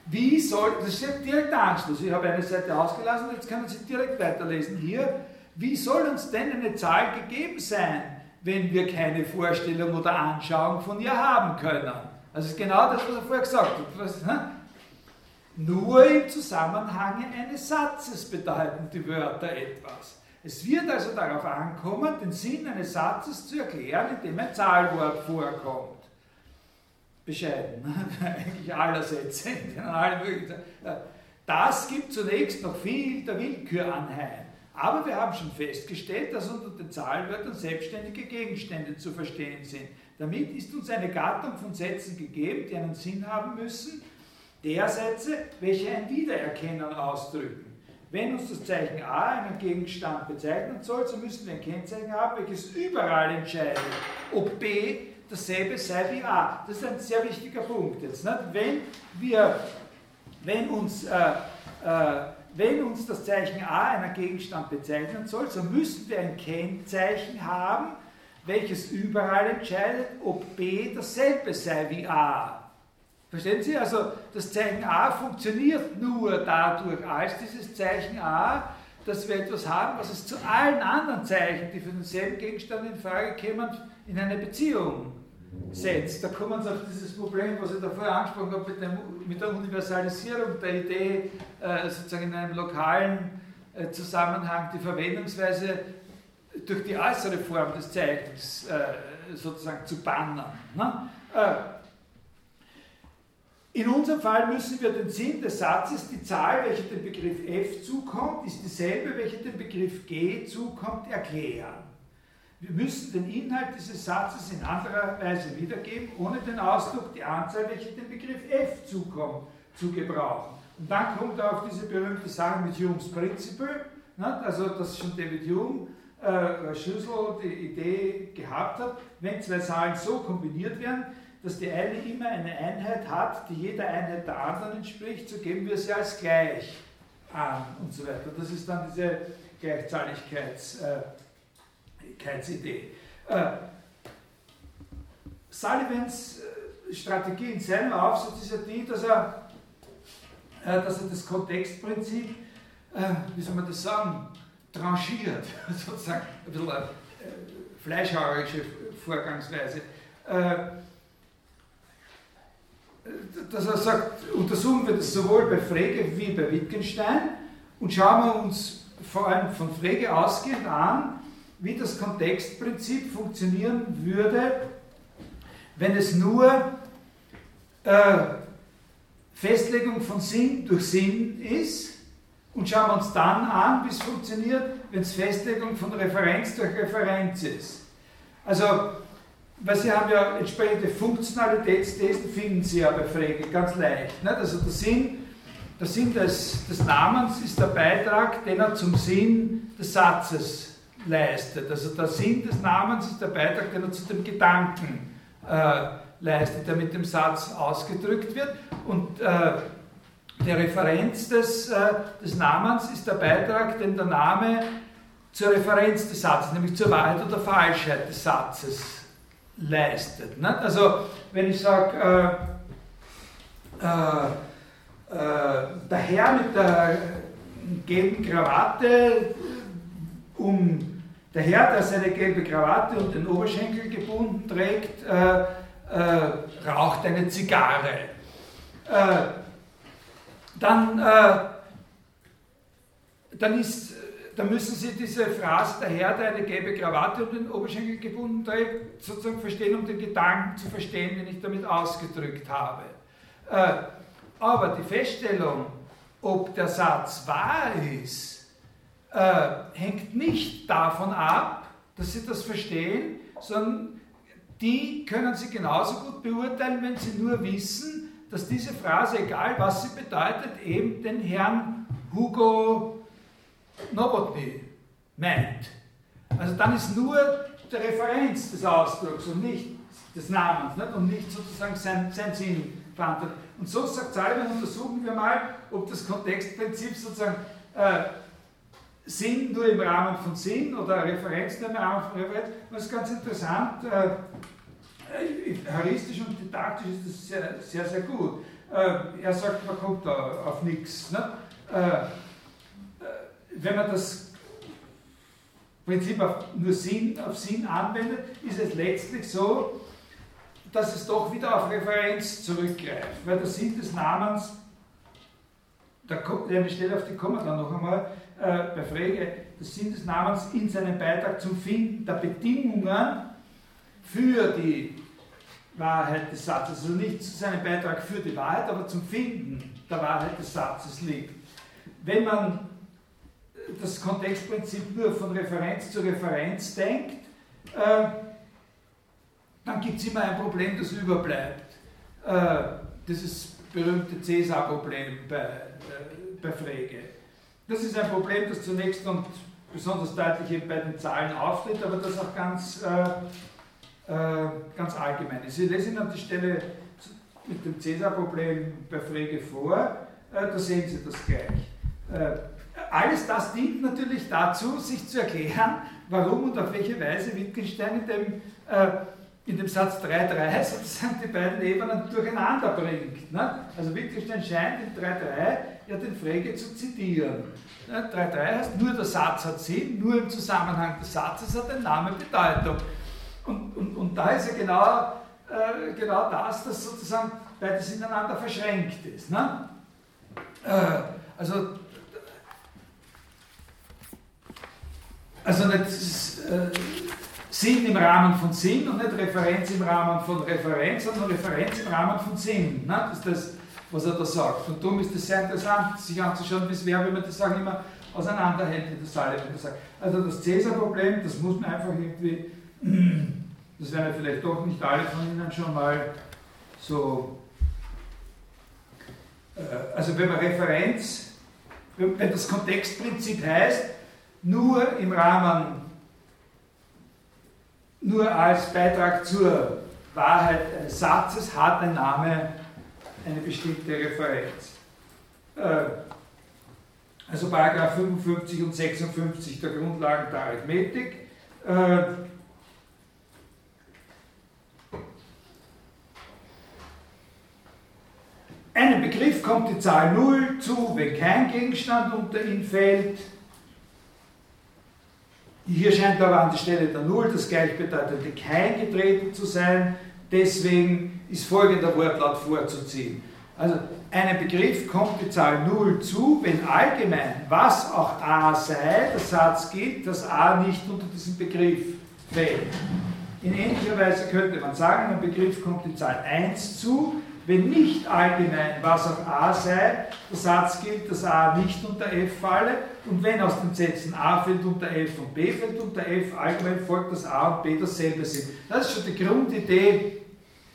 Wie soll, das ist jetzt direkt der Anschluss, ich habe eine Seite ausgelassen, jetzt können Sie direkt weiterlesen hier. Wie soll uns denn eine Zahl gegeben sein, wenn wir keine Vorstellung oder Anschauung von ihr haben können. Das ist genau das, was er vorher gesagt hat. Nur im Zusammenhang eines Satzes bedeuten die Wörter etwas. Es wird also darauf ankommen, den Sinn eines Satzes zu erklären, in dem ein Zahlwort vorkommt. Bescheiden, <laughs> eigentlich aller Sätze, Das gibt zunächst noch viel der Willkür anheim. Aber wir haben schon festgestellt, dass unter den Zahlwörtern selbstständige Gegenstände zu verstehen sind. Damit ist uns eine Gattung von Sätzen gegeben, die einen Sinn haben müssen, der Sätze, welche ein Wiedererkennen ausdrücken. Wenn uns das Zeichen A einen Gegenstand bezeichnen soll, so müssen wir ein Kennzeichen haben, welches überall entscheidet, ob B dasselbe sei wie A. Das ist ein sehr wichtiger Punkt jetzt. Nicht? Wenn wir, wenn uns äh, äh, wenn uns das Zeichen A einer Gegenstand bezeichnen soll, so müssen wir ein Kennzeichen haben, welches überall entscheidet, ob B dasselbe sei wie A. Verstehen Sie? Also das Zeichen A funktioniert nur dadurch als dieses Zeichen A, dass wir etwas haben, was es zu allen anderen Zeichen, die für denselben Gegenstand in Frage kämen, in eine Beziehung setzt. Da kommen Sie auf dieses Problem, was ich da vorher angesprochen habe, mit, dem, mit der Universalisierung der Idee, äh, sozusagen in einem lokalen äh, Zusammenhang die Verwendungsweise durch die äußere Form des Zeichens äh, sozusagen zu bannen. Ne? In unserem Fall müssen wir den Sinn des Satzes, die Zahl, welche dem Begriff f zukommt, ist dieselbe, welche dem Begriff g zukommt, erklären. Wir müssen den Inhalt dieses Satzes in anderer Weise wiedergeben, ohne den Ausdruck die Anzahl, welche dem Begriff f zukommt, zu gebrauchen. Und dann kommt auf diese berühmte Sache mit Humes Principle, ne? also dass schon David Hume äh, Schlüssel die Idee gehabt hat, wenn zwei Zahlen so kombiniert werden, dass die eine immer eine Einheit hat, die jeder Einheit der anderen entspricht, so geben wir sie als gleich an und so weiter. Das ist dann diese Gleichzahligkeits- äh. Äh, Sullivans äh, Strategie in seinem Aufsatz ist ja die, dass er, äh, dass er das Kontextprinzip, äh, wie soll man das sagen, tranchiert, <laughs> sozusagen ein bisschen eine äh, fleischhauerische Vorgangsweise. Dass er sagt, untersuchen wir das sowohl bei Frege wie bei Wittgenstein und schauen wir uns vor allem von Frege ausgehend an, wie das Kontextprinzip funktionieren würde, wenn es nur äh, Festlegung von Sinn durch Sinn ist und schauen wir uns dann an, wie es funktioniert, wenn es Festlegung von Referenz durch Referenz ist. Also, weil Sie haben ja entsprechende Funktionalitätsthesen, finden Sie ja bei Frege ganz leicht. Nicht? Also der Sinn, der Sinn des, des Namens ist der Beitrag, den er zum Sinn des Satzes leistet. Also der Sinn des Namens ist der Beitrag, den er zu dem Gedanken äh, leistet, der mit dem Satz ausgedrückt wird. Und äh, die Referenz des, äh, des Namens ist der Beitrag, den der Name zur Referenz des Satzes, nämlich zur Wahrheit oder Falschheit des Satzes leistet. Ne? Also wenn ich sage, äh, äh, äh, der Herr mit der gelben Krawatte um der Herr, der seine gelbe Krawatte und den Oberschenkel gebunden trägt, äh, äh, raucht eine Zigarre. Äh, dann, dann, ist, dann müssen Sie diese Phrase, der Herr, der eine gelbe Krawatte und den Oberschenkel gebunden trägt, sozusagen verstehen, um den Gedanken zu verstehen, den ich damit ausgedrückt habe. Äh, aber die Feststellung, ob der Satz wahr ist, äh, hängt nicht davon ab, dass sie das verstehen, sondern die können sie genauso gut beurteilen, wenn sie nur wissen, dass diese Phrase, egal was sie bedeutet, eben den Herrn Hugo Nowotny meint. Also dann ist nur die Referenz des Ausdrucks und nicht des Namens nicht? und nicht sozusagen sein, sein Sinn verantwortet. Und so sagt Salman, untersuchen wir mal, ob das Kontextprinzip sozusagen äh, Sinn nur im Rahmen von Sinn oder Referenz nur im Rahmen von Referenz. Das ist ganz interessant. Äh, äh, heuristisch und didaktisch ist das sehr, sehr, sehr gut. Äh, er sagt, man kommt da auf nichts. Ne? Wenn man das Prinzip auf nur Sinn, auf Sinn anwendet, ist es letztlich so, dass es doch wieder auf Referenz zurückgreift, weil der Sinn des Namens, der, der Stelle auf die wir dann noch einmal, äh, bei Frege des Sinn des Namens in seinem Beitrag zum Finden der Bedingungen für die Wahrheit des Satzes. Also nicht zu seinem Beitrag für die Wahrheit, aber zum Finden der Wahrheit des Satzes liegt. Wenn man das Kontextprinzip nur von Referenz zu Referenz denkt, äh, dann gibt es immer ein Problem, das überbleibt. Äh, dieses berühmte Cäsar-Problem bei, äh, bei Frege. Das ist ein Problem, das zunächst und besonders deutlich eben bei den Zahlen auftritt, aber das auch ganz, ganz allgemein ist. Ich lese Ihnen die Stelle mit dem Cäsar-Problem bei Frege vor, da sehen Sie das gleich. Alles das dient natürlich dazu, sich zu erklären, warum und auf welche Weise Wittgenstein in dem, äh, in dem Satz 3.3 sozusagen die beiden Ebenen durcheinander bringt. Ne? Also Wittgenstein scheint in 3.3 ja den Frege zu zitieren. 3.3 heißt, nur der Satz hat Sinn, nur im Zusammenhang des Satzes hat ein Name Bedeutung. Und, und, und da ist ja genau, äh, genau das, dass sozusagen beides ineinander verschränkt ist. Ne? Äh, also, also nicht äh, Sinn im Rahmen von Sinn und nicht Referenz im Rahmen von Referenz, sondern Referenz im Rahmen von Sinn. Ne? Das ist das, was er da sagt. Und darum ist es sehr interessant, sich anzuschauen, wie es wäre, wenn man das Sagen immer auseinanderhält, wie das Sullivan sagt. Also das Cäsar-Problem, das muss man einfach irgendwie, <clears throat> das werden vielleicht doch nicht alle von Ihnen schon mal so, äh, also wenn man Referenz, wenn das Kontextprinzip heißt, nur im Rahmen, nur als Beitrag zur Wahrheit eines Satzes hat ein Name eine bestimmte Referenz. Äh, also Paragraph 55 und 56 der Grundlagen der Arithmetik. Äh, einem Begriff kommt die Zahl 0 zu, wenn kein Gegenstand unter ihn fällt. Hier scheint aber an die Stelle der 0 das gleichbedeutende kein getreten zu sein. Deswegen ist folgender Wortlaut vorzuziehen. Also einem Begriff kommt die Zahl 0 zu, wenn allgemein, was auch a sei, der Satz gilt, dass a nicht unter diesen Begriff fällt. In ähnlicher Weise könnte man sagen, einem Begriff kommt die Zahl 1 zu, wenn nicht allgemein, was auch a sei, der Satz gilt, dass a nicht unter f falle und wenn aus den Sätzen a fällt unter f und b fällt unter f, allgemein folgt, dass a und b dasselbe sind. Das ist schon die Grundidee,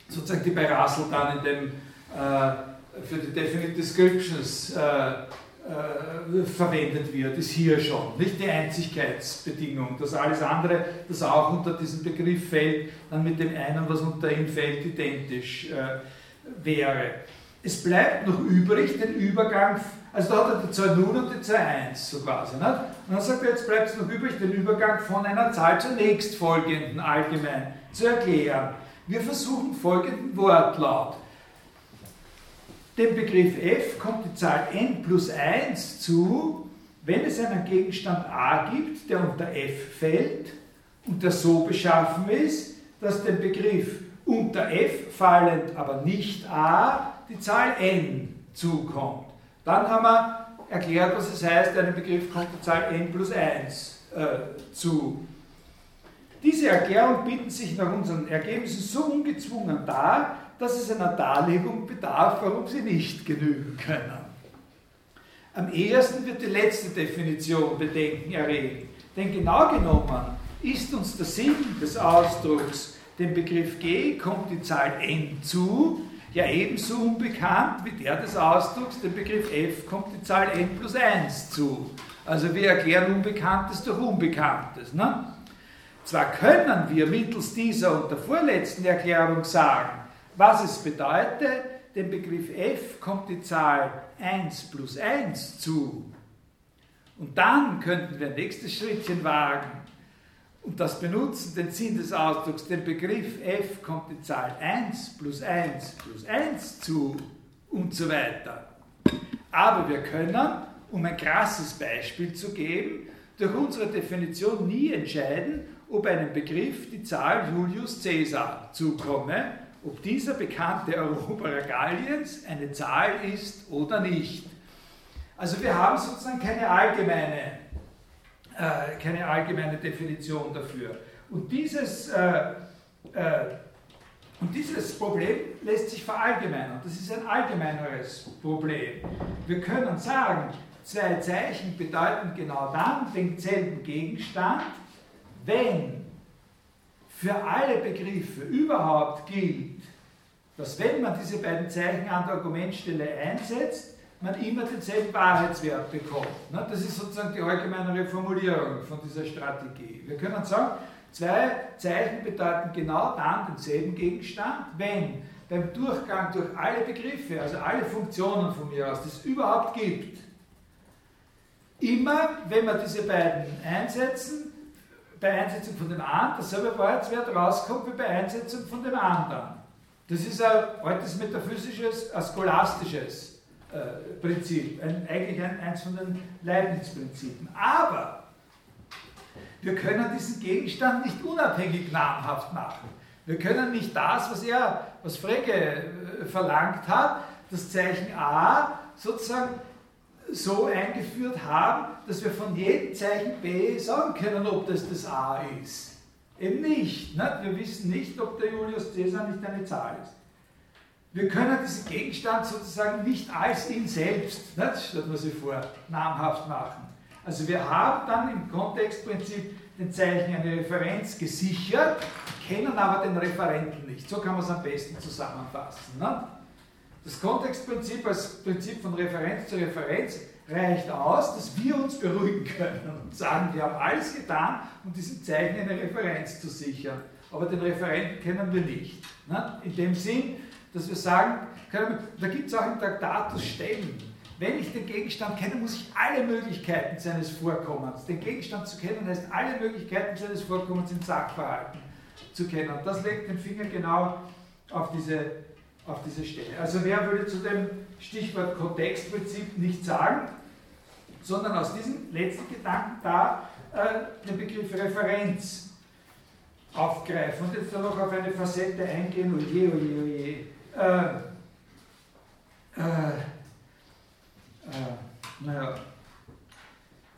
sozusagen die bei Russell dann in dem äh, für die Definite Descriptions äh, äh, verwendet wird, ist hier schon. Nicht die Einzigkeitsbedingung, dass alles andere, das auch unter diesen Begriff fällt, dann mit dem einen, was unter ihm fällt, identisch äh, wäre. Es bleibt noch übrig den Übergang, also da hat er die Zahl 0 und die Zahl 1 so quasi. Nicht? Und dann sagt er, jetzt bleibt es noch übrig, den Übergang von einer Zahl zur nächstfolgenden allgemein zu erklären. Wir versuchen folgenden Wortlaut. Dem Begriff f kommt die Zahl n plus 1 zu, wenn es einen Gegenstand a gibt, der unter f fällt und der so beschaffen ist, dass dem Begriff unter f fallend, aber nicht a, die Zahl n zukommt. Dann haben wir erklärt, was es heißt, einem Begriff kommt die Zahl n plus 1 äh, zu. Diese Erklärung bietet sich nach unseren Ergebnissen so ungezwungen dar, dass es einer Darlegung bedarf, warum sie nicht genügen können. Am ehesten wird die letzte Definition Bedenken erregen, denn genau genommen ist uns der Sinn des Ausdrucks, dem Begriff G kommt die Zahl n zu, ja ebenso unbekannt wie der des Ausdrucks, dem Begriff f kommt die Zahl n plus 1 zu. Also wir erklären Unbekanntes durch Unbekanntes. Ne? Zwar können wir mittels dieser und der vorletzten Erklärung sagen, was es bedeutet, dem Begriff f kommt die Zahl 1 plus 1 zu. Und dann könnten wir ein nächstes Schrittchen wagen und das benutzen, den Sinn des Ausdrucks, dem Begriff f kommt die Zahl 1 plus 1 plus 1 zu und so weiter. Aber wir können, um ein krasses Beispiel zu geben, durch unsere Definition nie entscheiden, ob einem Begriff die Zahl Julius Caesar zukomme ob dieser bekannte Eroberer Galliens eine Zahl ist oder nicht. Also wir haben sozusagen keine allgemeine, äh, keine allgemeine Definition dafür. Und dieses, äh, äh, und dieses Problem lässt sich verallgemeinern. Das ist ein allgemeineres Problem. Wir können sagen, zwei Zeichen bedeuten genau dann denselben Gegenstand, wenn für alle Begriffe überhaupt gilt, dass wenn man diese beiden Zeichen an der Argumentstelle einsetzt, man immer denselben Wahrheitswert bekommt. Das ist sozusagen die allgemeinere Formulierung von dieser Strategie. Wir können sagen, zwei Zeichen bedeuten genau dann denselben Gegenstand, wenn beim Durchgang durch alle Begriffe, also alle Funktionen von mir aus, es überhaupt gibt, immer, wenn wir diese beiden einsetzen, bei Einsetzung von dem einen derselbe Wahrheitswert rauskommt wie bei Einsetzung von dem anderen. Das ist ein altes metaphysisches, ein scholastisches Prinzip, ein, eigentlich ein, eins von den Leibniz-Prinzipien. Aber wir können diesen Gegenstand nicht unabhängig namhaft machen. Wir können nicht das, was er, was Frege äh, verlangt hat, das Zeichen A sozusagen so eingeführt haben, dass wir von jedem Zeichen B sagen können, ob das das A ist. Eben nicht. Ne? Wir wissen nicht, ob der Julius Caesar nicht eine Zahl ist. Wir können diesen Gegenstand sozusagen nicht als ihn selbst, ne? stellt man sich vor, namhaft machen. Also wir haben dann im Kontextprinzip den Zeichen eine Referenz gesichert, kennen aber den Referenten nicht. So kann man es am besten zusammenfassen. Ne? Das Kontextprinzip als Prinzip von Referenz zu Referenz reicht aus, dass wir uns beruhigen können und sagen, wir haben alles getan, um diesem Zeichen eine Referenz zu sichern. Aber den Referenten kennen wir nicht. Ne? In dem Sinn, dass wir sagen, wir, da gibt es auch im Traktatus Stellen. Wenn ich den Gegenstand kenne, muss ich alle Möglichkeiten seines Vorkommens, den Gegenstand zu kennen, heißt alle Möglichkeiten seines Vorkommens in Sachverhalten zu kennen. Und das legt den Finger genau auf diese, auf diese Stelle. Also wer würde zu dem Stichwort Kontextprinzip nicht sagen, sondern aus diesem letzten Gedanken da äh, den Begriff Referenz aufgreifen und jetzt dann noch auf eine Facette eingehen, oje, oje, oje. Äh, äh, äh, naja,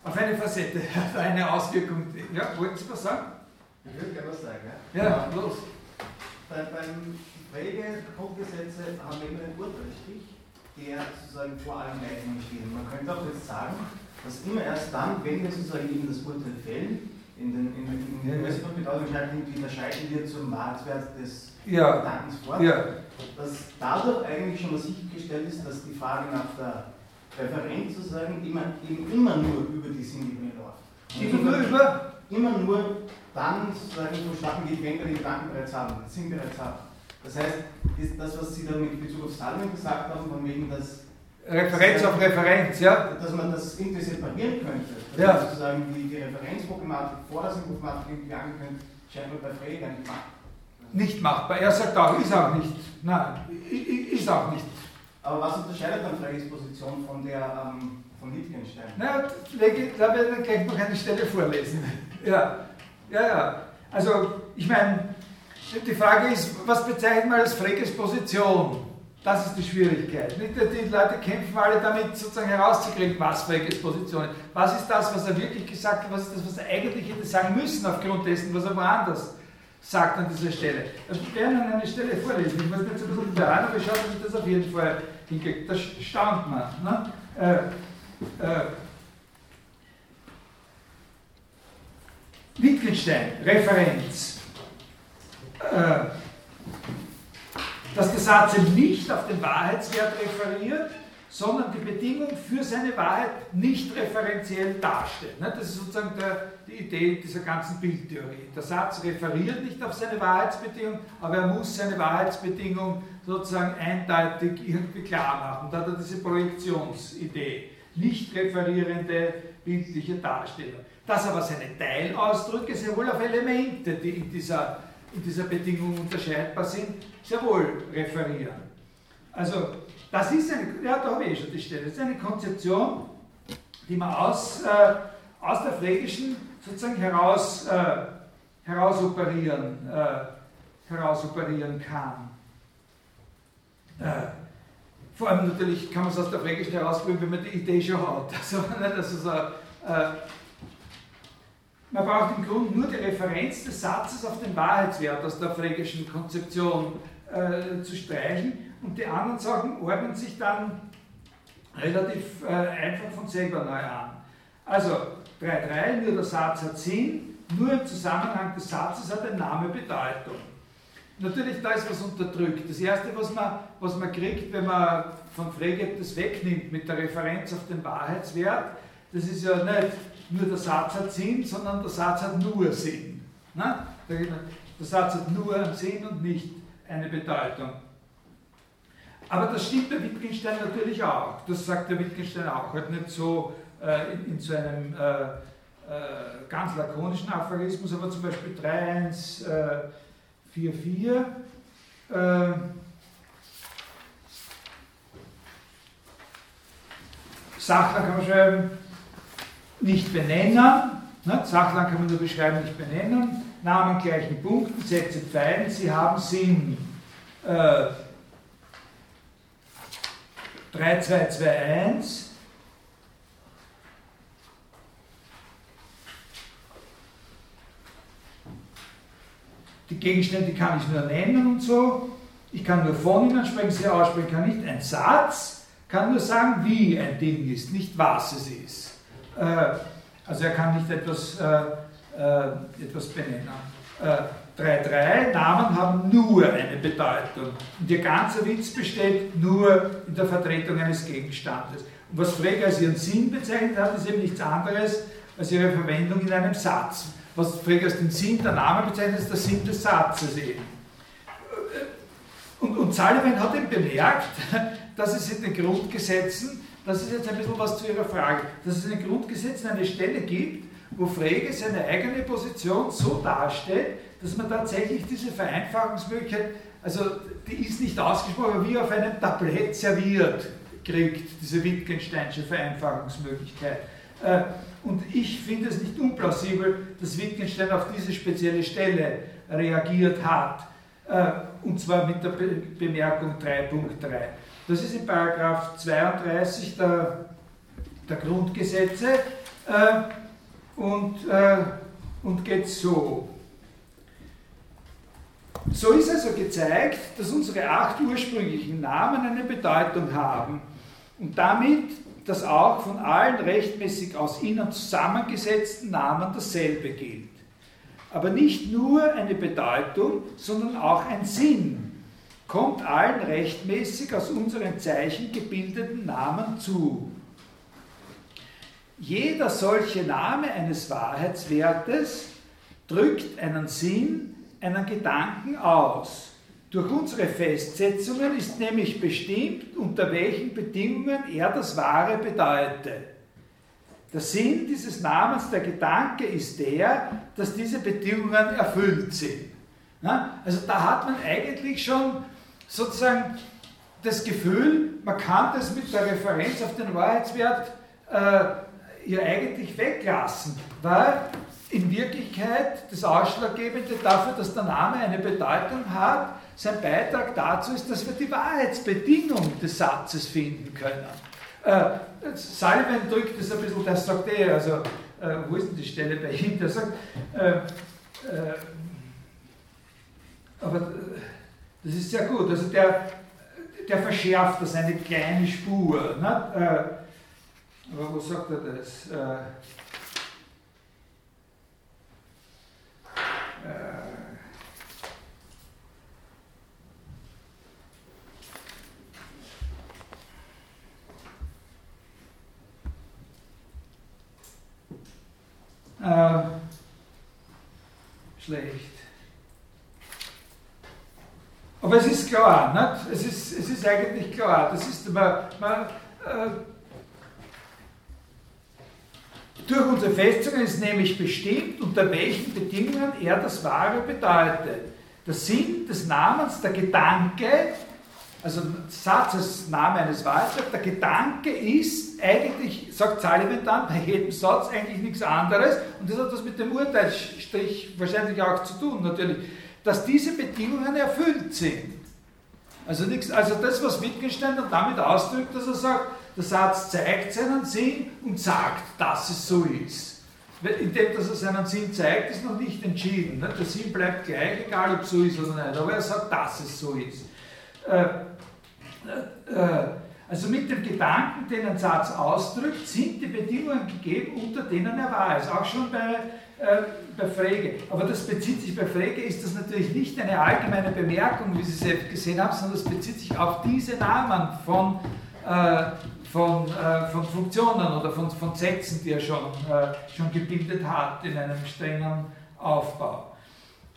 auf eine Facette, <laughs> auf eine Auswirkung. Ja, wollten Sie was sagen? Ich würde gerne was sagen. Ja, ja los. Bei, beim Pflegegrundgesetze haben wir immer einen Urteilsstich, der sozusagen vor allen Leitungen steht. Man könnte auch jetzt sagen, dass immer erst dann, wenn wir sozusagen eben das Urteil fällen, in den, in, in, in ja. unterscheiden wir zum Wahrheitswert des ja. Gedankens fort, ja. dass dadurch eigentlich schon mal sichergestellt ist, dass die Frage nach der Referenz sozusagen immer, eben immer nur über die Sinnebene läuft. Immer nur über? Immer nur dann sozusagen vonstatten geht, wenn wir den Gedanken bereits haben, den Sinn bereits haben. Das heißt, das, was Sie da mit Bezug auf Stalin gesagt haben, von wegen, dass Referenz auf Referenz, ja? Dass man das irgendwie separieren könnte. Dass ja. man sozusagen die, die Referenzproblematik vor der Symptomatik irgendwie angehen könnte, scheint mir bei Frege gar nicht machbar. Nicht machbar. Er sagt auch, ist auch nicht. Nein, ist auch nicht. Aber was unterscheidet dann Freges Position von der ähm, von Wittgenstein? Na, da werde ich gleich noch eine Stelle vorlesen. Ja, ja, ja. Also, ich meine, die Frage ist, was bezeichnet man als Freges Position? Das ist die Schwierigkeit. Nicht? Die Leute kämpfen alle damit, sozusagen herauszukriegen, was Freges Position ist. Was ist das, was er wirklich gesagt hat, was ist das, was er eigentlich hätte sagen müssen, aufgrund dessen, was er woanders sagt an dieser Stelle. Also ich werde Ihnen eine Stelle vorlesen. Ich muss jetzt ein bisschen beeilen, aber ich schaue, dass ich das auf jeden Fall hinkriege. Das staunt man. Ne? Äh, äh, Wittgenstein, Referenz. Äh, dass der Satz nicht auf den Wahrheitswert referiert, sondern die Bedingung für seine Wahrheit nicht referenziell darstellt. Das ist sozusagen der, die Idee dieser ganzen Bildtheorie. Der Satz referiert nicht auf seine Wahrheitsbedingung, aber er muss seine Wahrheitsbedingung sozusagen eindeutig irgendwie klar machen. Da hat er diese Projektionsidee, nicht referierende bildliche Darstellung. Dass aber seine Teilausdrücke sehr wohl auf Elemente, die in dieser in dieser Bedingung unterscheidbar sind, sehr wohl referieren. Also, das ist eine, ja, da habe ich eh schon die Stelle, das ist eine Konzeption, die man aus, äh, aus der Frägischen sozusagen heraus, äh, herausoperieren, äh, herausoperieren kann. Äh, vor allem natürlich kann man es aus der Frägischen herausbringen, wenn man die Idee schon hat. <laughs> Also, nicht, also so, äh, man braucht im Grunde nur die Referenz des Satzes auf den Wahrheitswert aus der frägischen Konzeption äh, zu streichen und die anderen Sachen ordnen sich dann relativ äh, einfach von selber neu an. Also 3.3, nur der Satz hat Sinn, nur im Zusammenhang des Satzes hat ein Name Bedeutung. Natürlich, da ist was unterdrückt. Das Erste, was man, was man kriegt, wenn man von Frege das wegnimmt mit der Referenz auf den Wahrheitswert, das ist ja nicht nur der Satz hat Sinn, sondern der Satz hat nur Sinn. Ne? Der Satz hat nur Sinn und nicht eine Bedeutung. Aber das stimmt bei Wittgenstein natürlich auch. Das sagt der Wittgenstein auch. Halt nicht so äh, in, in, so einem äh, äh, ganz lakonischen Aphorismus, aber zum Beispiel 3144. Äh, Sachler kann man schreiben, nicht benennen. Ne? Sachlang kann man nur beschreiben, nicht benennen. Namen gleichen Punkten, Sätze pfeilen, sie haben Sinn. Äh, 3221. Die Gegenstände kann ich nur nennen und so. Ich kann nur von ihnen sprechen, sie aussprechen kann nicht. Ein Satz kann nur sagen, wie ein Ding ist, nicht was es ist. Äh, also er kann nicht etwas, äh, äh, etwas benennen. 3.3, Namen haben nur eine Bedeutung. Und ihr ganzer Witz besteht nur in der Vertretung eines Gegenstandes. Und was Frege als ihren Sinn bezeichnet hat, ist eben nichts anderes als ihre Verwendung in einem Satz. Was Frege als den Sinn der Name bezeichnet, ist der Sinn des Satzes eben. Und, und Sullivan hat eben bemerkt, <laughs> dass es in den Grundgesetzen, das ist jetzt ein bisschen was zu Ihrer Frage, dass es in den Grundgesetzen eine Stelle gibt, wo Frege seine eigene Position so darstellt, dass man tatsächlich diese Vereinfachungsmöglichkeit, also die ist nicht ausgesprochen, wie auf einem Tablett serviert kriegt, diese Wittgensteinsche Vereinfachungsmöglichkeit. Äh, und ich finde es nicht unplausibel, dass Wittgenstein auf diese spezielle Stelle reagiert hat. Äh, und zwar mit der Bemerkung 3.3. Das ist in Paragraph 32 der, der Grundgesetze äh, und, äh, und geht so. So ist also gezeigt, dass unsere acht ursprünglichen Namen eine Bedeutung haben und damit, dass auch von allen rechtmäßig aus ihnen zusammengesetzten Namen dasselbe gilt. Aber nicht nur eine Bedeutung, sondern auch ein Sinn kommt allen rechtmäßig aus unseren Zeichen gebildeten Namen zu. Jeder solche Name eines Wahrheitswertes drückt einen Sinn, einen Gedanken aus. Durch unsere Festsetzungen ist nämlich bestimmt, unter welchen Bedingungen er das Wahre bedeutet. Der Sinn dieses Namens, der Gedanke ist der, dass diese Bedingungen erfüllt sind. Also da hat man eigentlich schon sozusagen das Gefühl, man kann das mit der Referenz auf den Wahrheitswert äh, ja eigentlich weglassen, weil in Wirklichkeit das Ausschlaggebende dafür, dass der Name eine Bedeutung hat, sein Beitrag dazu ist, dass wir die Wahrheitsbedingung des Satzes finden können. Äh, Sullivan drückt das ein bisschen, das sagt er, also, äh, wo ist denn die Stelle bei ihm? Der sagt, äh, äh aber äh, das ist sehr gut. Also der, der verschärft das eine kleine Spur. Ne? Äh, aber wo sagt er das? Äh, äh, schlecht. Aber es ist klar, nicht? Es, ist, es ist eigentlich klar. Das ist, man, man, äh, durch unsere Festungen ist nämlich bestimmt, unter welchen Bedingungen er das Wahre bedeutet. Der Sinn des Namens, der Gedanke, also Satz als Name eines Wahlsatz, der Gedanke ist eigentlich, sagt Sullivan dann, bei jedem Satz eigentlich nichts anderes, und das hat was mit dem Urteilsstrich wahrscheinlich auch zu tun, natürlich dass diese Bedingungen erfüllt sind. Also, nichts, also das, was Wittgenstein dann damit ausdrückt, dass er sagt, der Satz zeigt seinen Sinn und sagt, dass es so ist. Indem dass er seinen Sinn zeigt, ist noch nicht entschieden. Der Sinn bleibt gleich, egal ob es so ist oder nicht. Aber er sagt, dass es so ist. Äh, äh, äh also mit dem Gedanken, den ein Satz ausdrückt, sind die Bedingungen gegeben, unter denen er wahr ist. Auch schon bei, bei Frege. Aber das bezieht sich bei Frege, ist das natürlich nicht eine allgemeine Bemerkung, wie Sie selbst gesehen haben, sondern das bezieht sich auf diese Namen von, äh, von, äh, von Funktionen oder von, von Sätzen, die er schon, äh, schon gebildet hat in einem strengen Aufbau.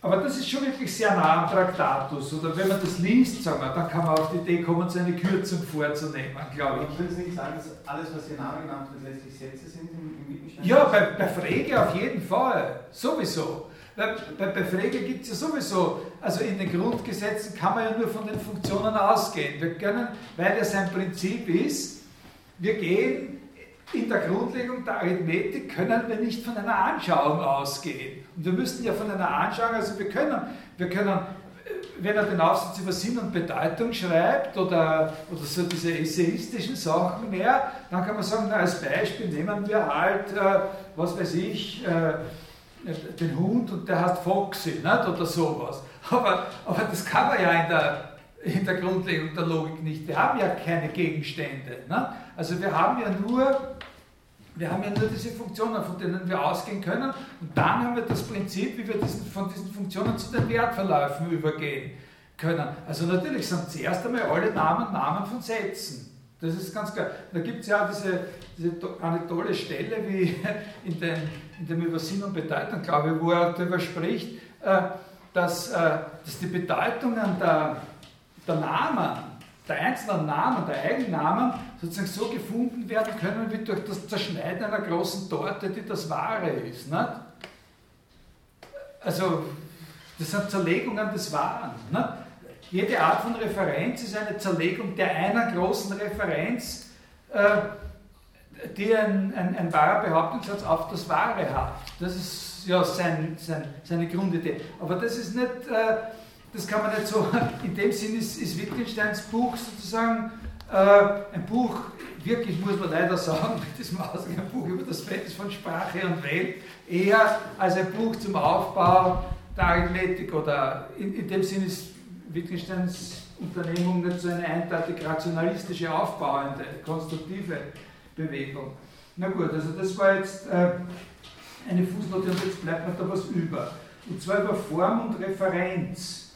aber das ist schon wirklich sehr nah am Traktatus. Oder wenn man das liest, sagen wir, dann kann man auf die Idee kommen, so eine Kürzung vorzunehmen, glaube ich. Würden Sie nicht sagen, dass alles, was Ihr Name genannt wird, letztlich Sätze sind im, im Wittgenstein? Ja, bei, bei Frege auf jeden Fall. Sowieso. Bei, bei, bei Frege gibt es ja sowieso, also in den Grundgesetzen kann man ja nur von den Funktionen ausgehen. Wir können, weil ja sein Prinzip ist, wir gehen in der Grundlegung der Arithmetik können wir nicht von einer Anschauung ausgehen. Und wir müssten ja von einer Anschauung, also wir können, wir können wenn er den Aufsatz über Sinn und Bedeutung schreibt oder, oder so diese essayistischen Sachen mehr, dann kann man sagen, na, als Beispiel nehmen wir halt, äh, was weiß ich, äh, den Hund und der heißt Foxy nicht? oder sowas. Aber, aber das kann man ja in der, in der Grundlegung der Logik nicht. Wir haben ja keine Gegenstände. Ne? Also wir haben ja nur wir haben ja nur diese Funktionen, von denen wir ausgehen können. Und dann haben wir das Prinzip, wie wir diesen, von diesen Funktionen zu den Wertverläufen übergehen können. Also natürlich sind zuerst einmal alle Namen Namen von Sätzen. Das ist ganz klar. Da gibt es ja diese, diese eine tolle Stelle wie <laughs> in, den, in dem Über Sinn und Bedeutung, glaube ich, wo er darüber spricht, äh, dass, äh, dass die Bedeutungen der, der Namen der einzelnen Namen, der Eigennamen sozusagen so gefunden werden können wie durch das Zerschneiden einer großen Torte, die das Wahre ist. Nicht? Also, das sind Zerlegungen des Wahren. Nicht? Jede Art von Referenz ist eine Zerlegung der einer großen Referenz, äh, die ein, ein, ein wahrer Behauptungssatz auf das Wahre hat. Das ist ja sein, sein, seine Grundidee. Aber das ist nicht. Äh, das kann man nicht so, <laughs> in dem Sinn ist, ist Wittgensteins Buch sozusagen äh, ein Buch, wirklich muss man leider sagen, mit diesem Ausgang, ein Buch über das Verhältnis von Sprache und Welt, eher als ein Buch zum Aufbau der Arithmetik oder in, in dem Sinn ist Wittgensteins Unternehmung nicht so eine eindeutig rationalistische, aufbauende, konstruktive Bewegung. Na gut, also das war jetzt äh, eine Fußnote und jetzt bleibt mir da was über. Und zwar über Form und Referenz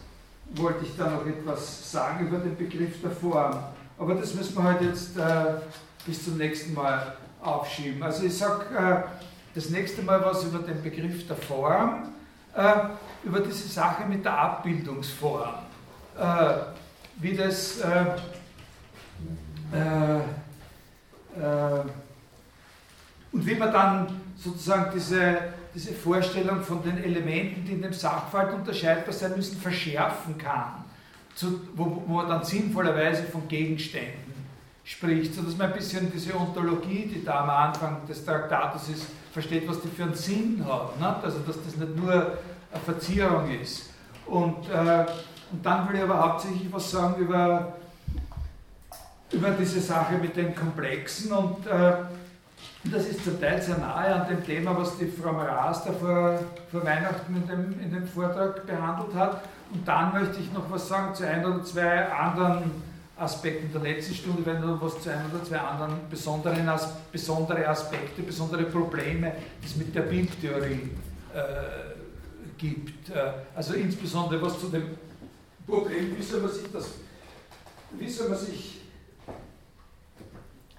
wollte ich da noch etwas sagen über den Begriff der Form. Aber das müssen wir halt jetzt äh, bis zum nächsten Mal aufschieben. Also ich sage äh, das nächste Mal was über den Begriff der Form, äh, über diese Sache mit der Abbildungsform. Äh, wie das äh, äh, und wie man dann sozusagen diese diese Vorstellung von den Elementen, die in dem Sachverhalt unterscheidbar sein müssen, verschärfen kann, zu, wo, wo man dann sinnvollerweise von Gegenständen spricht, sodass man ein bisschen diese Ontologie, die da am Anfang des Traktates ist, versteht, was die für einen Sinn hat. Ne? Also, dass das nicht nur eine Verzierung ist. Und, äh, und dann will ich aber hauptsächlich was sagen über, über diese Sache mit den Komplexen und äh, das ist zum Teil sehr nahe an dem Thema, was die Frau Maras da vor, vor Weihnachten in dem, in dem Vortrag behandelt hat. Und dann möchte ich noch was sagen zu ein oder zwei anderen Aspekten der letzten Stunde, wenn noch was zu ein oder zwei anderen besonderen As besondere Aspekte, besondere Probleme, die es mit der Bildtheorie äh, gibt. Äh, also insbesondere was zu dem Problem, wie soll man sich das, wie soll man sich,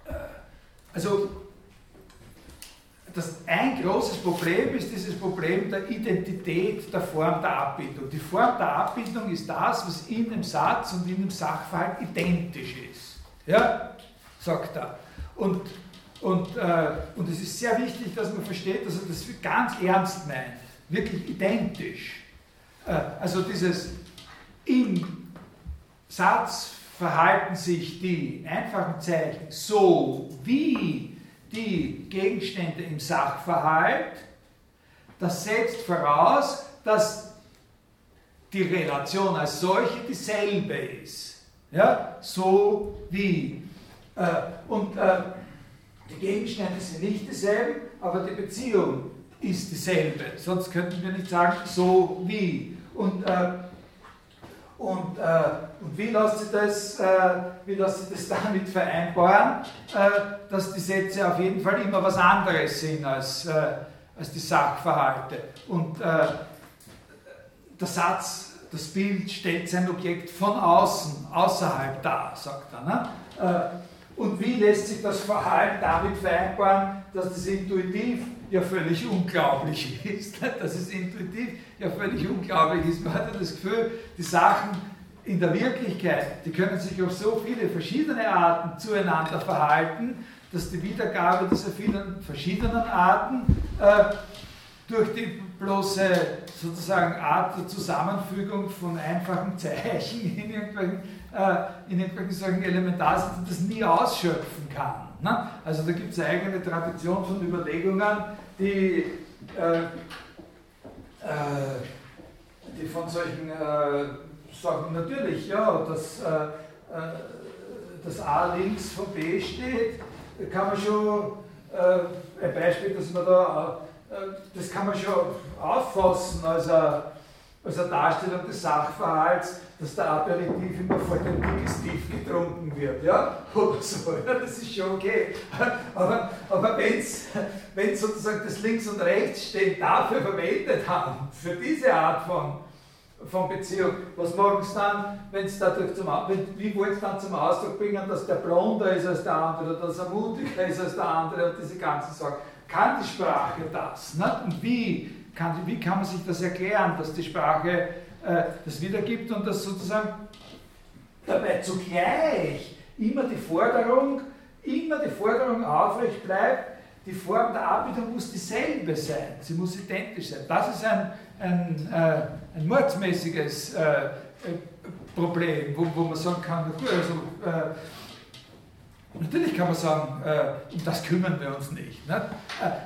äh, also das ein großes Problem ist dieses Problem der Identität der Form der Abbildung. Die Form der Abbildung ist das, was in dem Satz und in dem Sachverhalt identisch ist. Ja, sagt er. Und, und, äh, und es ist sehr wichtig, dass man versteht, dass er das ganz ernst meint. Wirklich identisch. Äh, also dieses im Satz verhalten sich die einfachen Zeichen so wie die Gegenstände im Sachverhalt, das setzt voraus, dass die Relation als solche dieselbe ist. Ja? So wie. Äh, und äh, die Gegenstände sind nicht dieselben, aber die Beziehung ist dieselbe. Sonst könnten wir nicht sagen, so wie. Und äh, und, äh, und wie, lässt sich das, äh, das <laughs> damit vereinbaren, äh, dass die Sätze auf jeden Fall immer was anderes sind als, äh, als die Sachverhalte. Und äh, der Satz, das Bild stellt sein Objekt von außen, außerhalb dar, sagt er. Ne? Äh, und wie lässt sich das Verhalten damit vereinbaren, dass das intuitiv ja völlig unglaublich ist, <laughs> dass es intuitiv ja völlig unglaublich ist. Man hat ja das Gefühl, die Sachen in der Wirklichkeit, die können sich auf so viele verschiedene Arten zueinander verhalten, dass die Wiedergabe dieser vielen verschiedenen Arten äh, durch die bloße sozusagen Art der Zusammenfügung von einfachen Zeichen <laughs> in irgendwelchen, äh, in irgendwelchen solchen Elementarsätzen das nie ausschöpfen kann. Ne? Also da gibt es eine eigene Tradition von Überlegungen, die, äh, äh, die von solchen äh, sagen, natürlich, ja, dass äh, äh, das A links von B steht, kann man schon, ein Beispiel, dass man da das kann man schon auffassen als eine, als eine Darstellung des Sachverhalts, dass der Aperitif immer vor dem Digestiv getrunken wird, ja, oder so, <laughs> ja, das ist schon okay. <laughs> Aber, aber wenn es sozusagen das Links und Rechts stehen dafür verwendet haben, für diese Art von, von Beziehung, was sie dann, wenn es dadurch zum, wenn, wie sie dann zum Ausdruck bringen, dass der blonder ist als der andere, oder dass er mutiger ist als der andere und diese ganzen Sachen. Kann die Sprache das? Ne? Und wie kann, wie kann man sich das erklären, dass die Sprache äh, das wiedergibt und dass sozusagen dabei zugleich immer die Forderung, immer die Forderung aufrecht bleibt, die Form der Abbildung muss dieselbe sein, sie muss identisch sein. Das ist ein, ein, äh, ein mordsmäßiges äh, äh Problem, wo, wo man sagen kann, gut, also, äh, Natürlich kann man sagen, äh, um das kümmern wir uns nicht. Ne?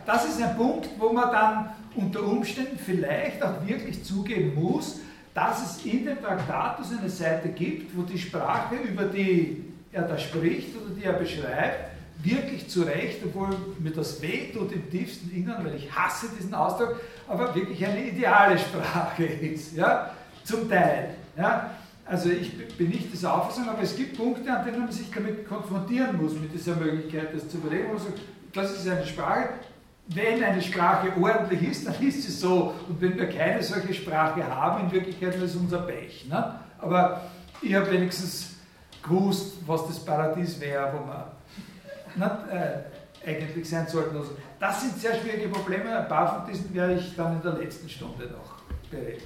Das ist ein Punkt, wo man dann unter Umständen vielleicht auch wirklich zugeben muss, dass es in dem Traktatus eine Seite gibt, wo die Sprache, über die er da spricht oder die er beschreibt, wirklich zu Recht, obwohl mir das wehtut im tiefsten Innern, weil ich hasse diesen Ausdruck, aber wirklich eine ideale Sprache <laughs> ist, ja, zum Teil. Ja. Also ich bin nicht dieser Auffassung, aber es gibt Punkte, an denen man sich damit konfrontieren muss, mit dieser Möglichkeit, das zu überlegen. Also das ist eine Sprache. Wenn eine Sprache ordentlich ist, dann ist sie so. Und wenn wir keine solche Sprache haben, in Wirklichkeit ist es unser Pech. Ne? Aber ich habe wenigstens gewusst, was das Paradies wäre, wo wir nicht, äh, eigentlich sein sollten. Also das sind sehr schwierige Probleme. Ein paar von diesen werde ich dann in der letzten Stunde noch bereden.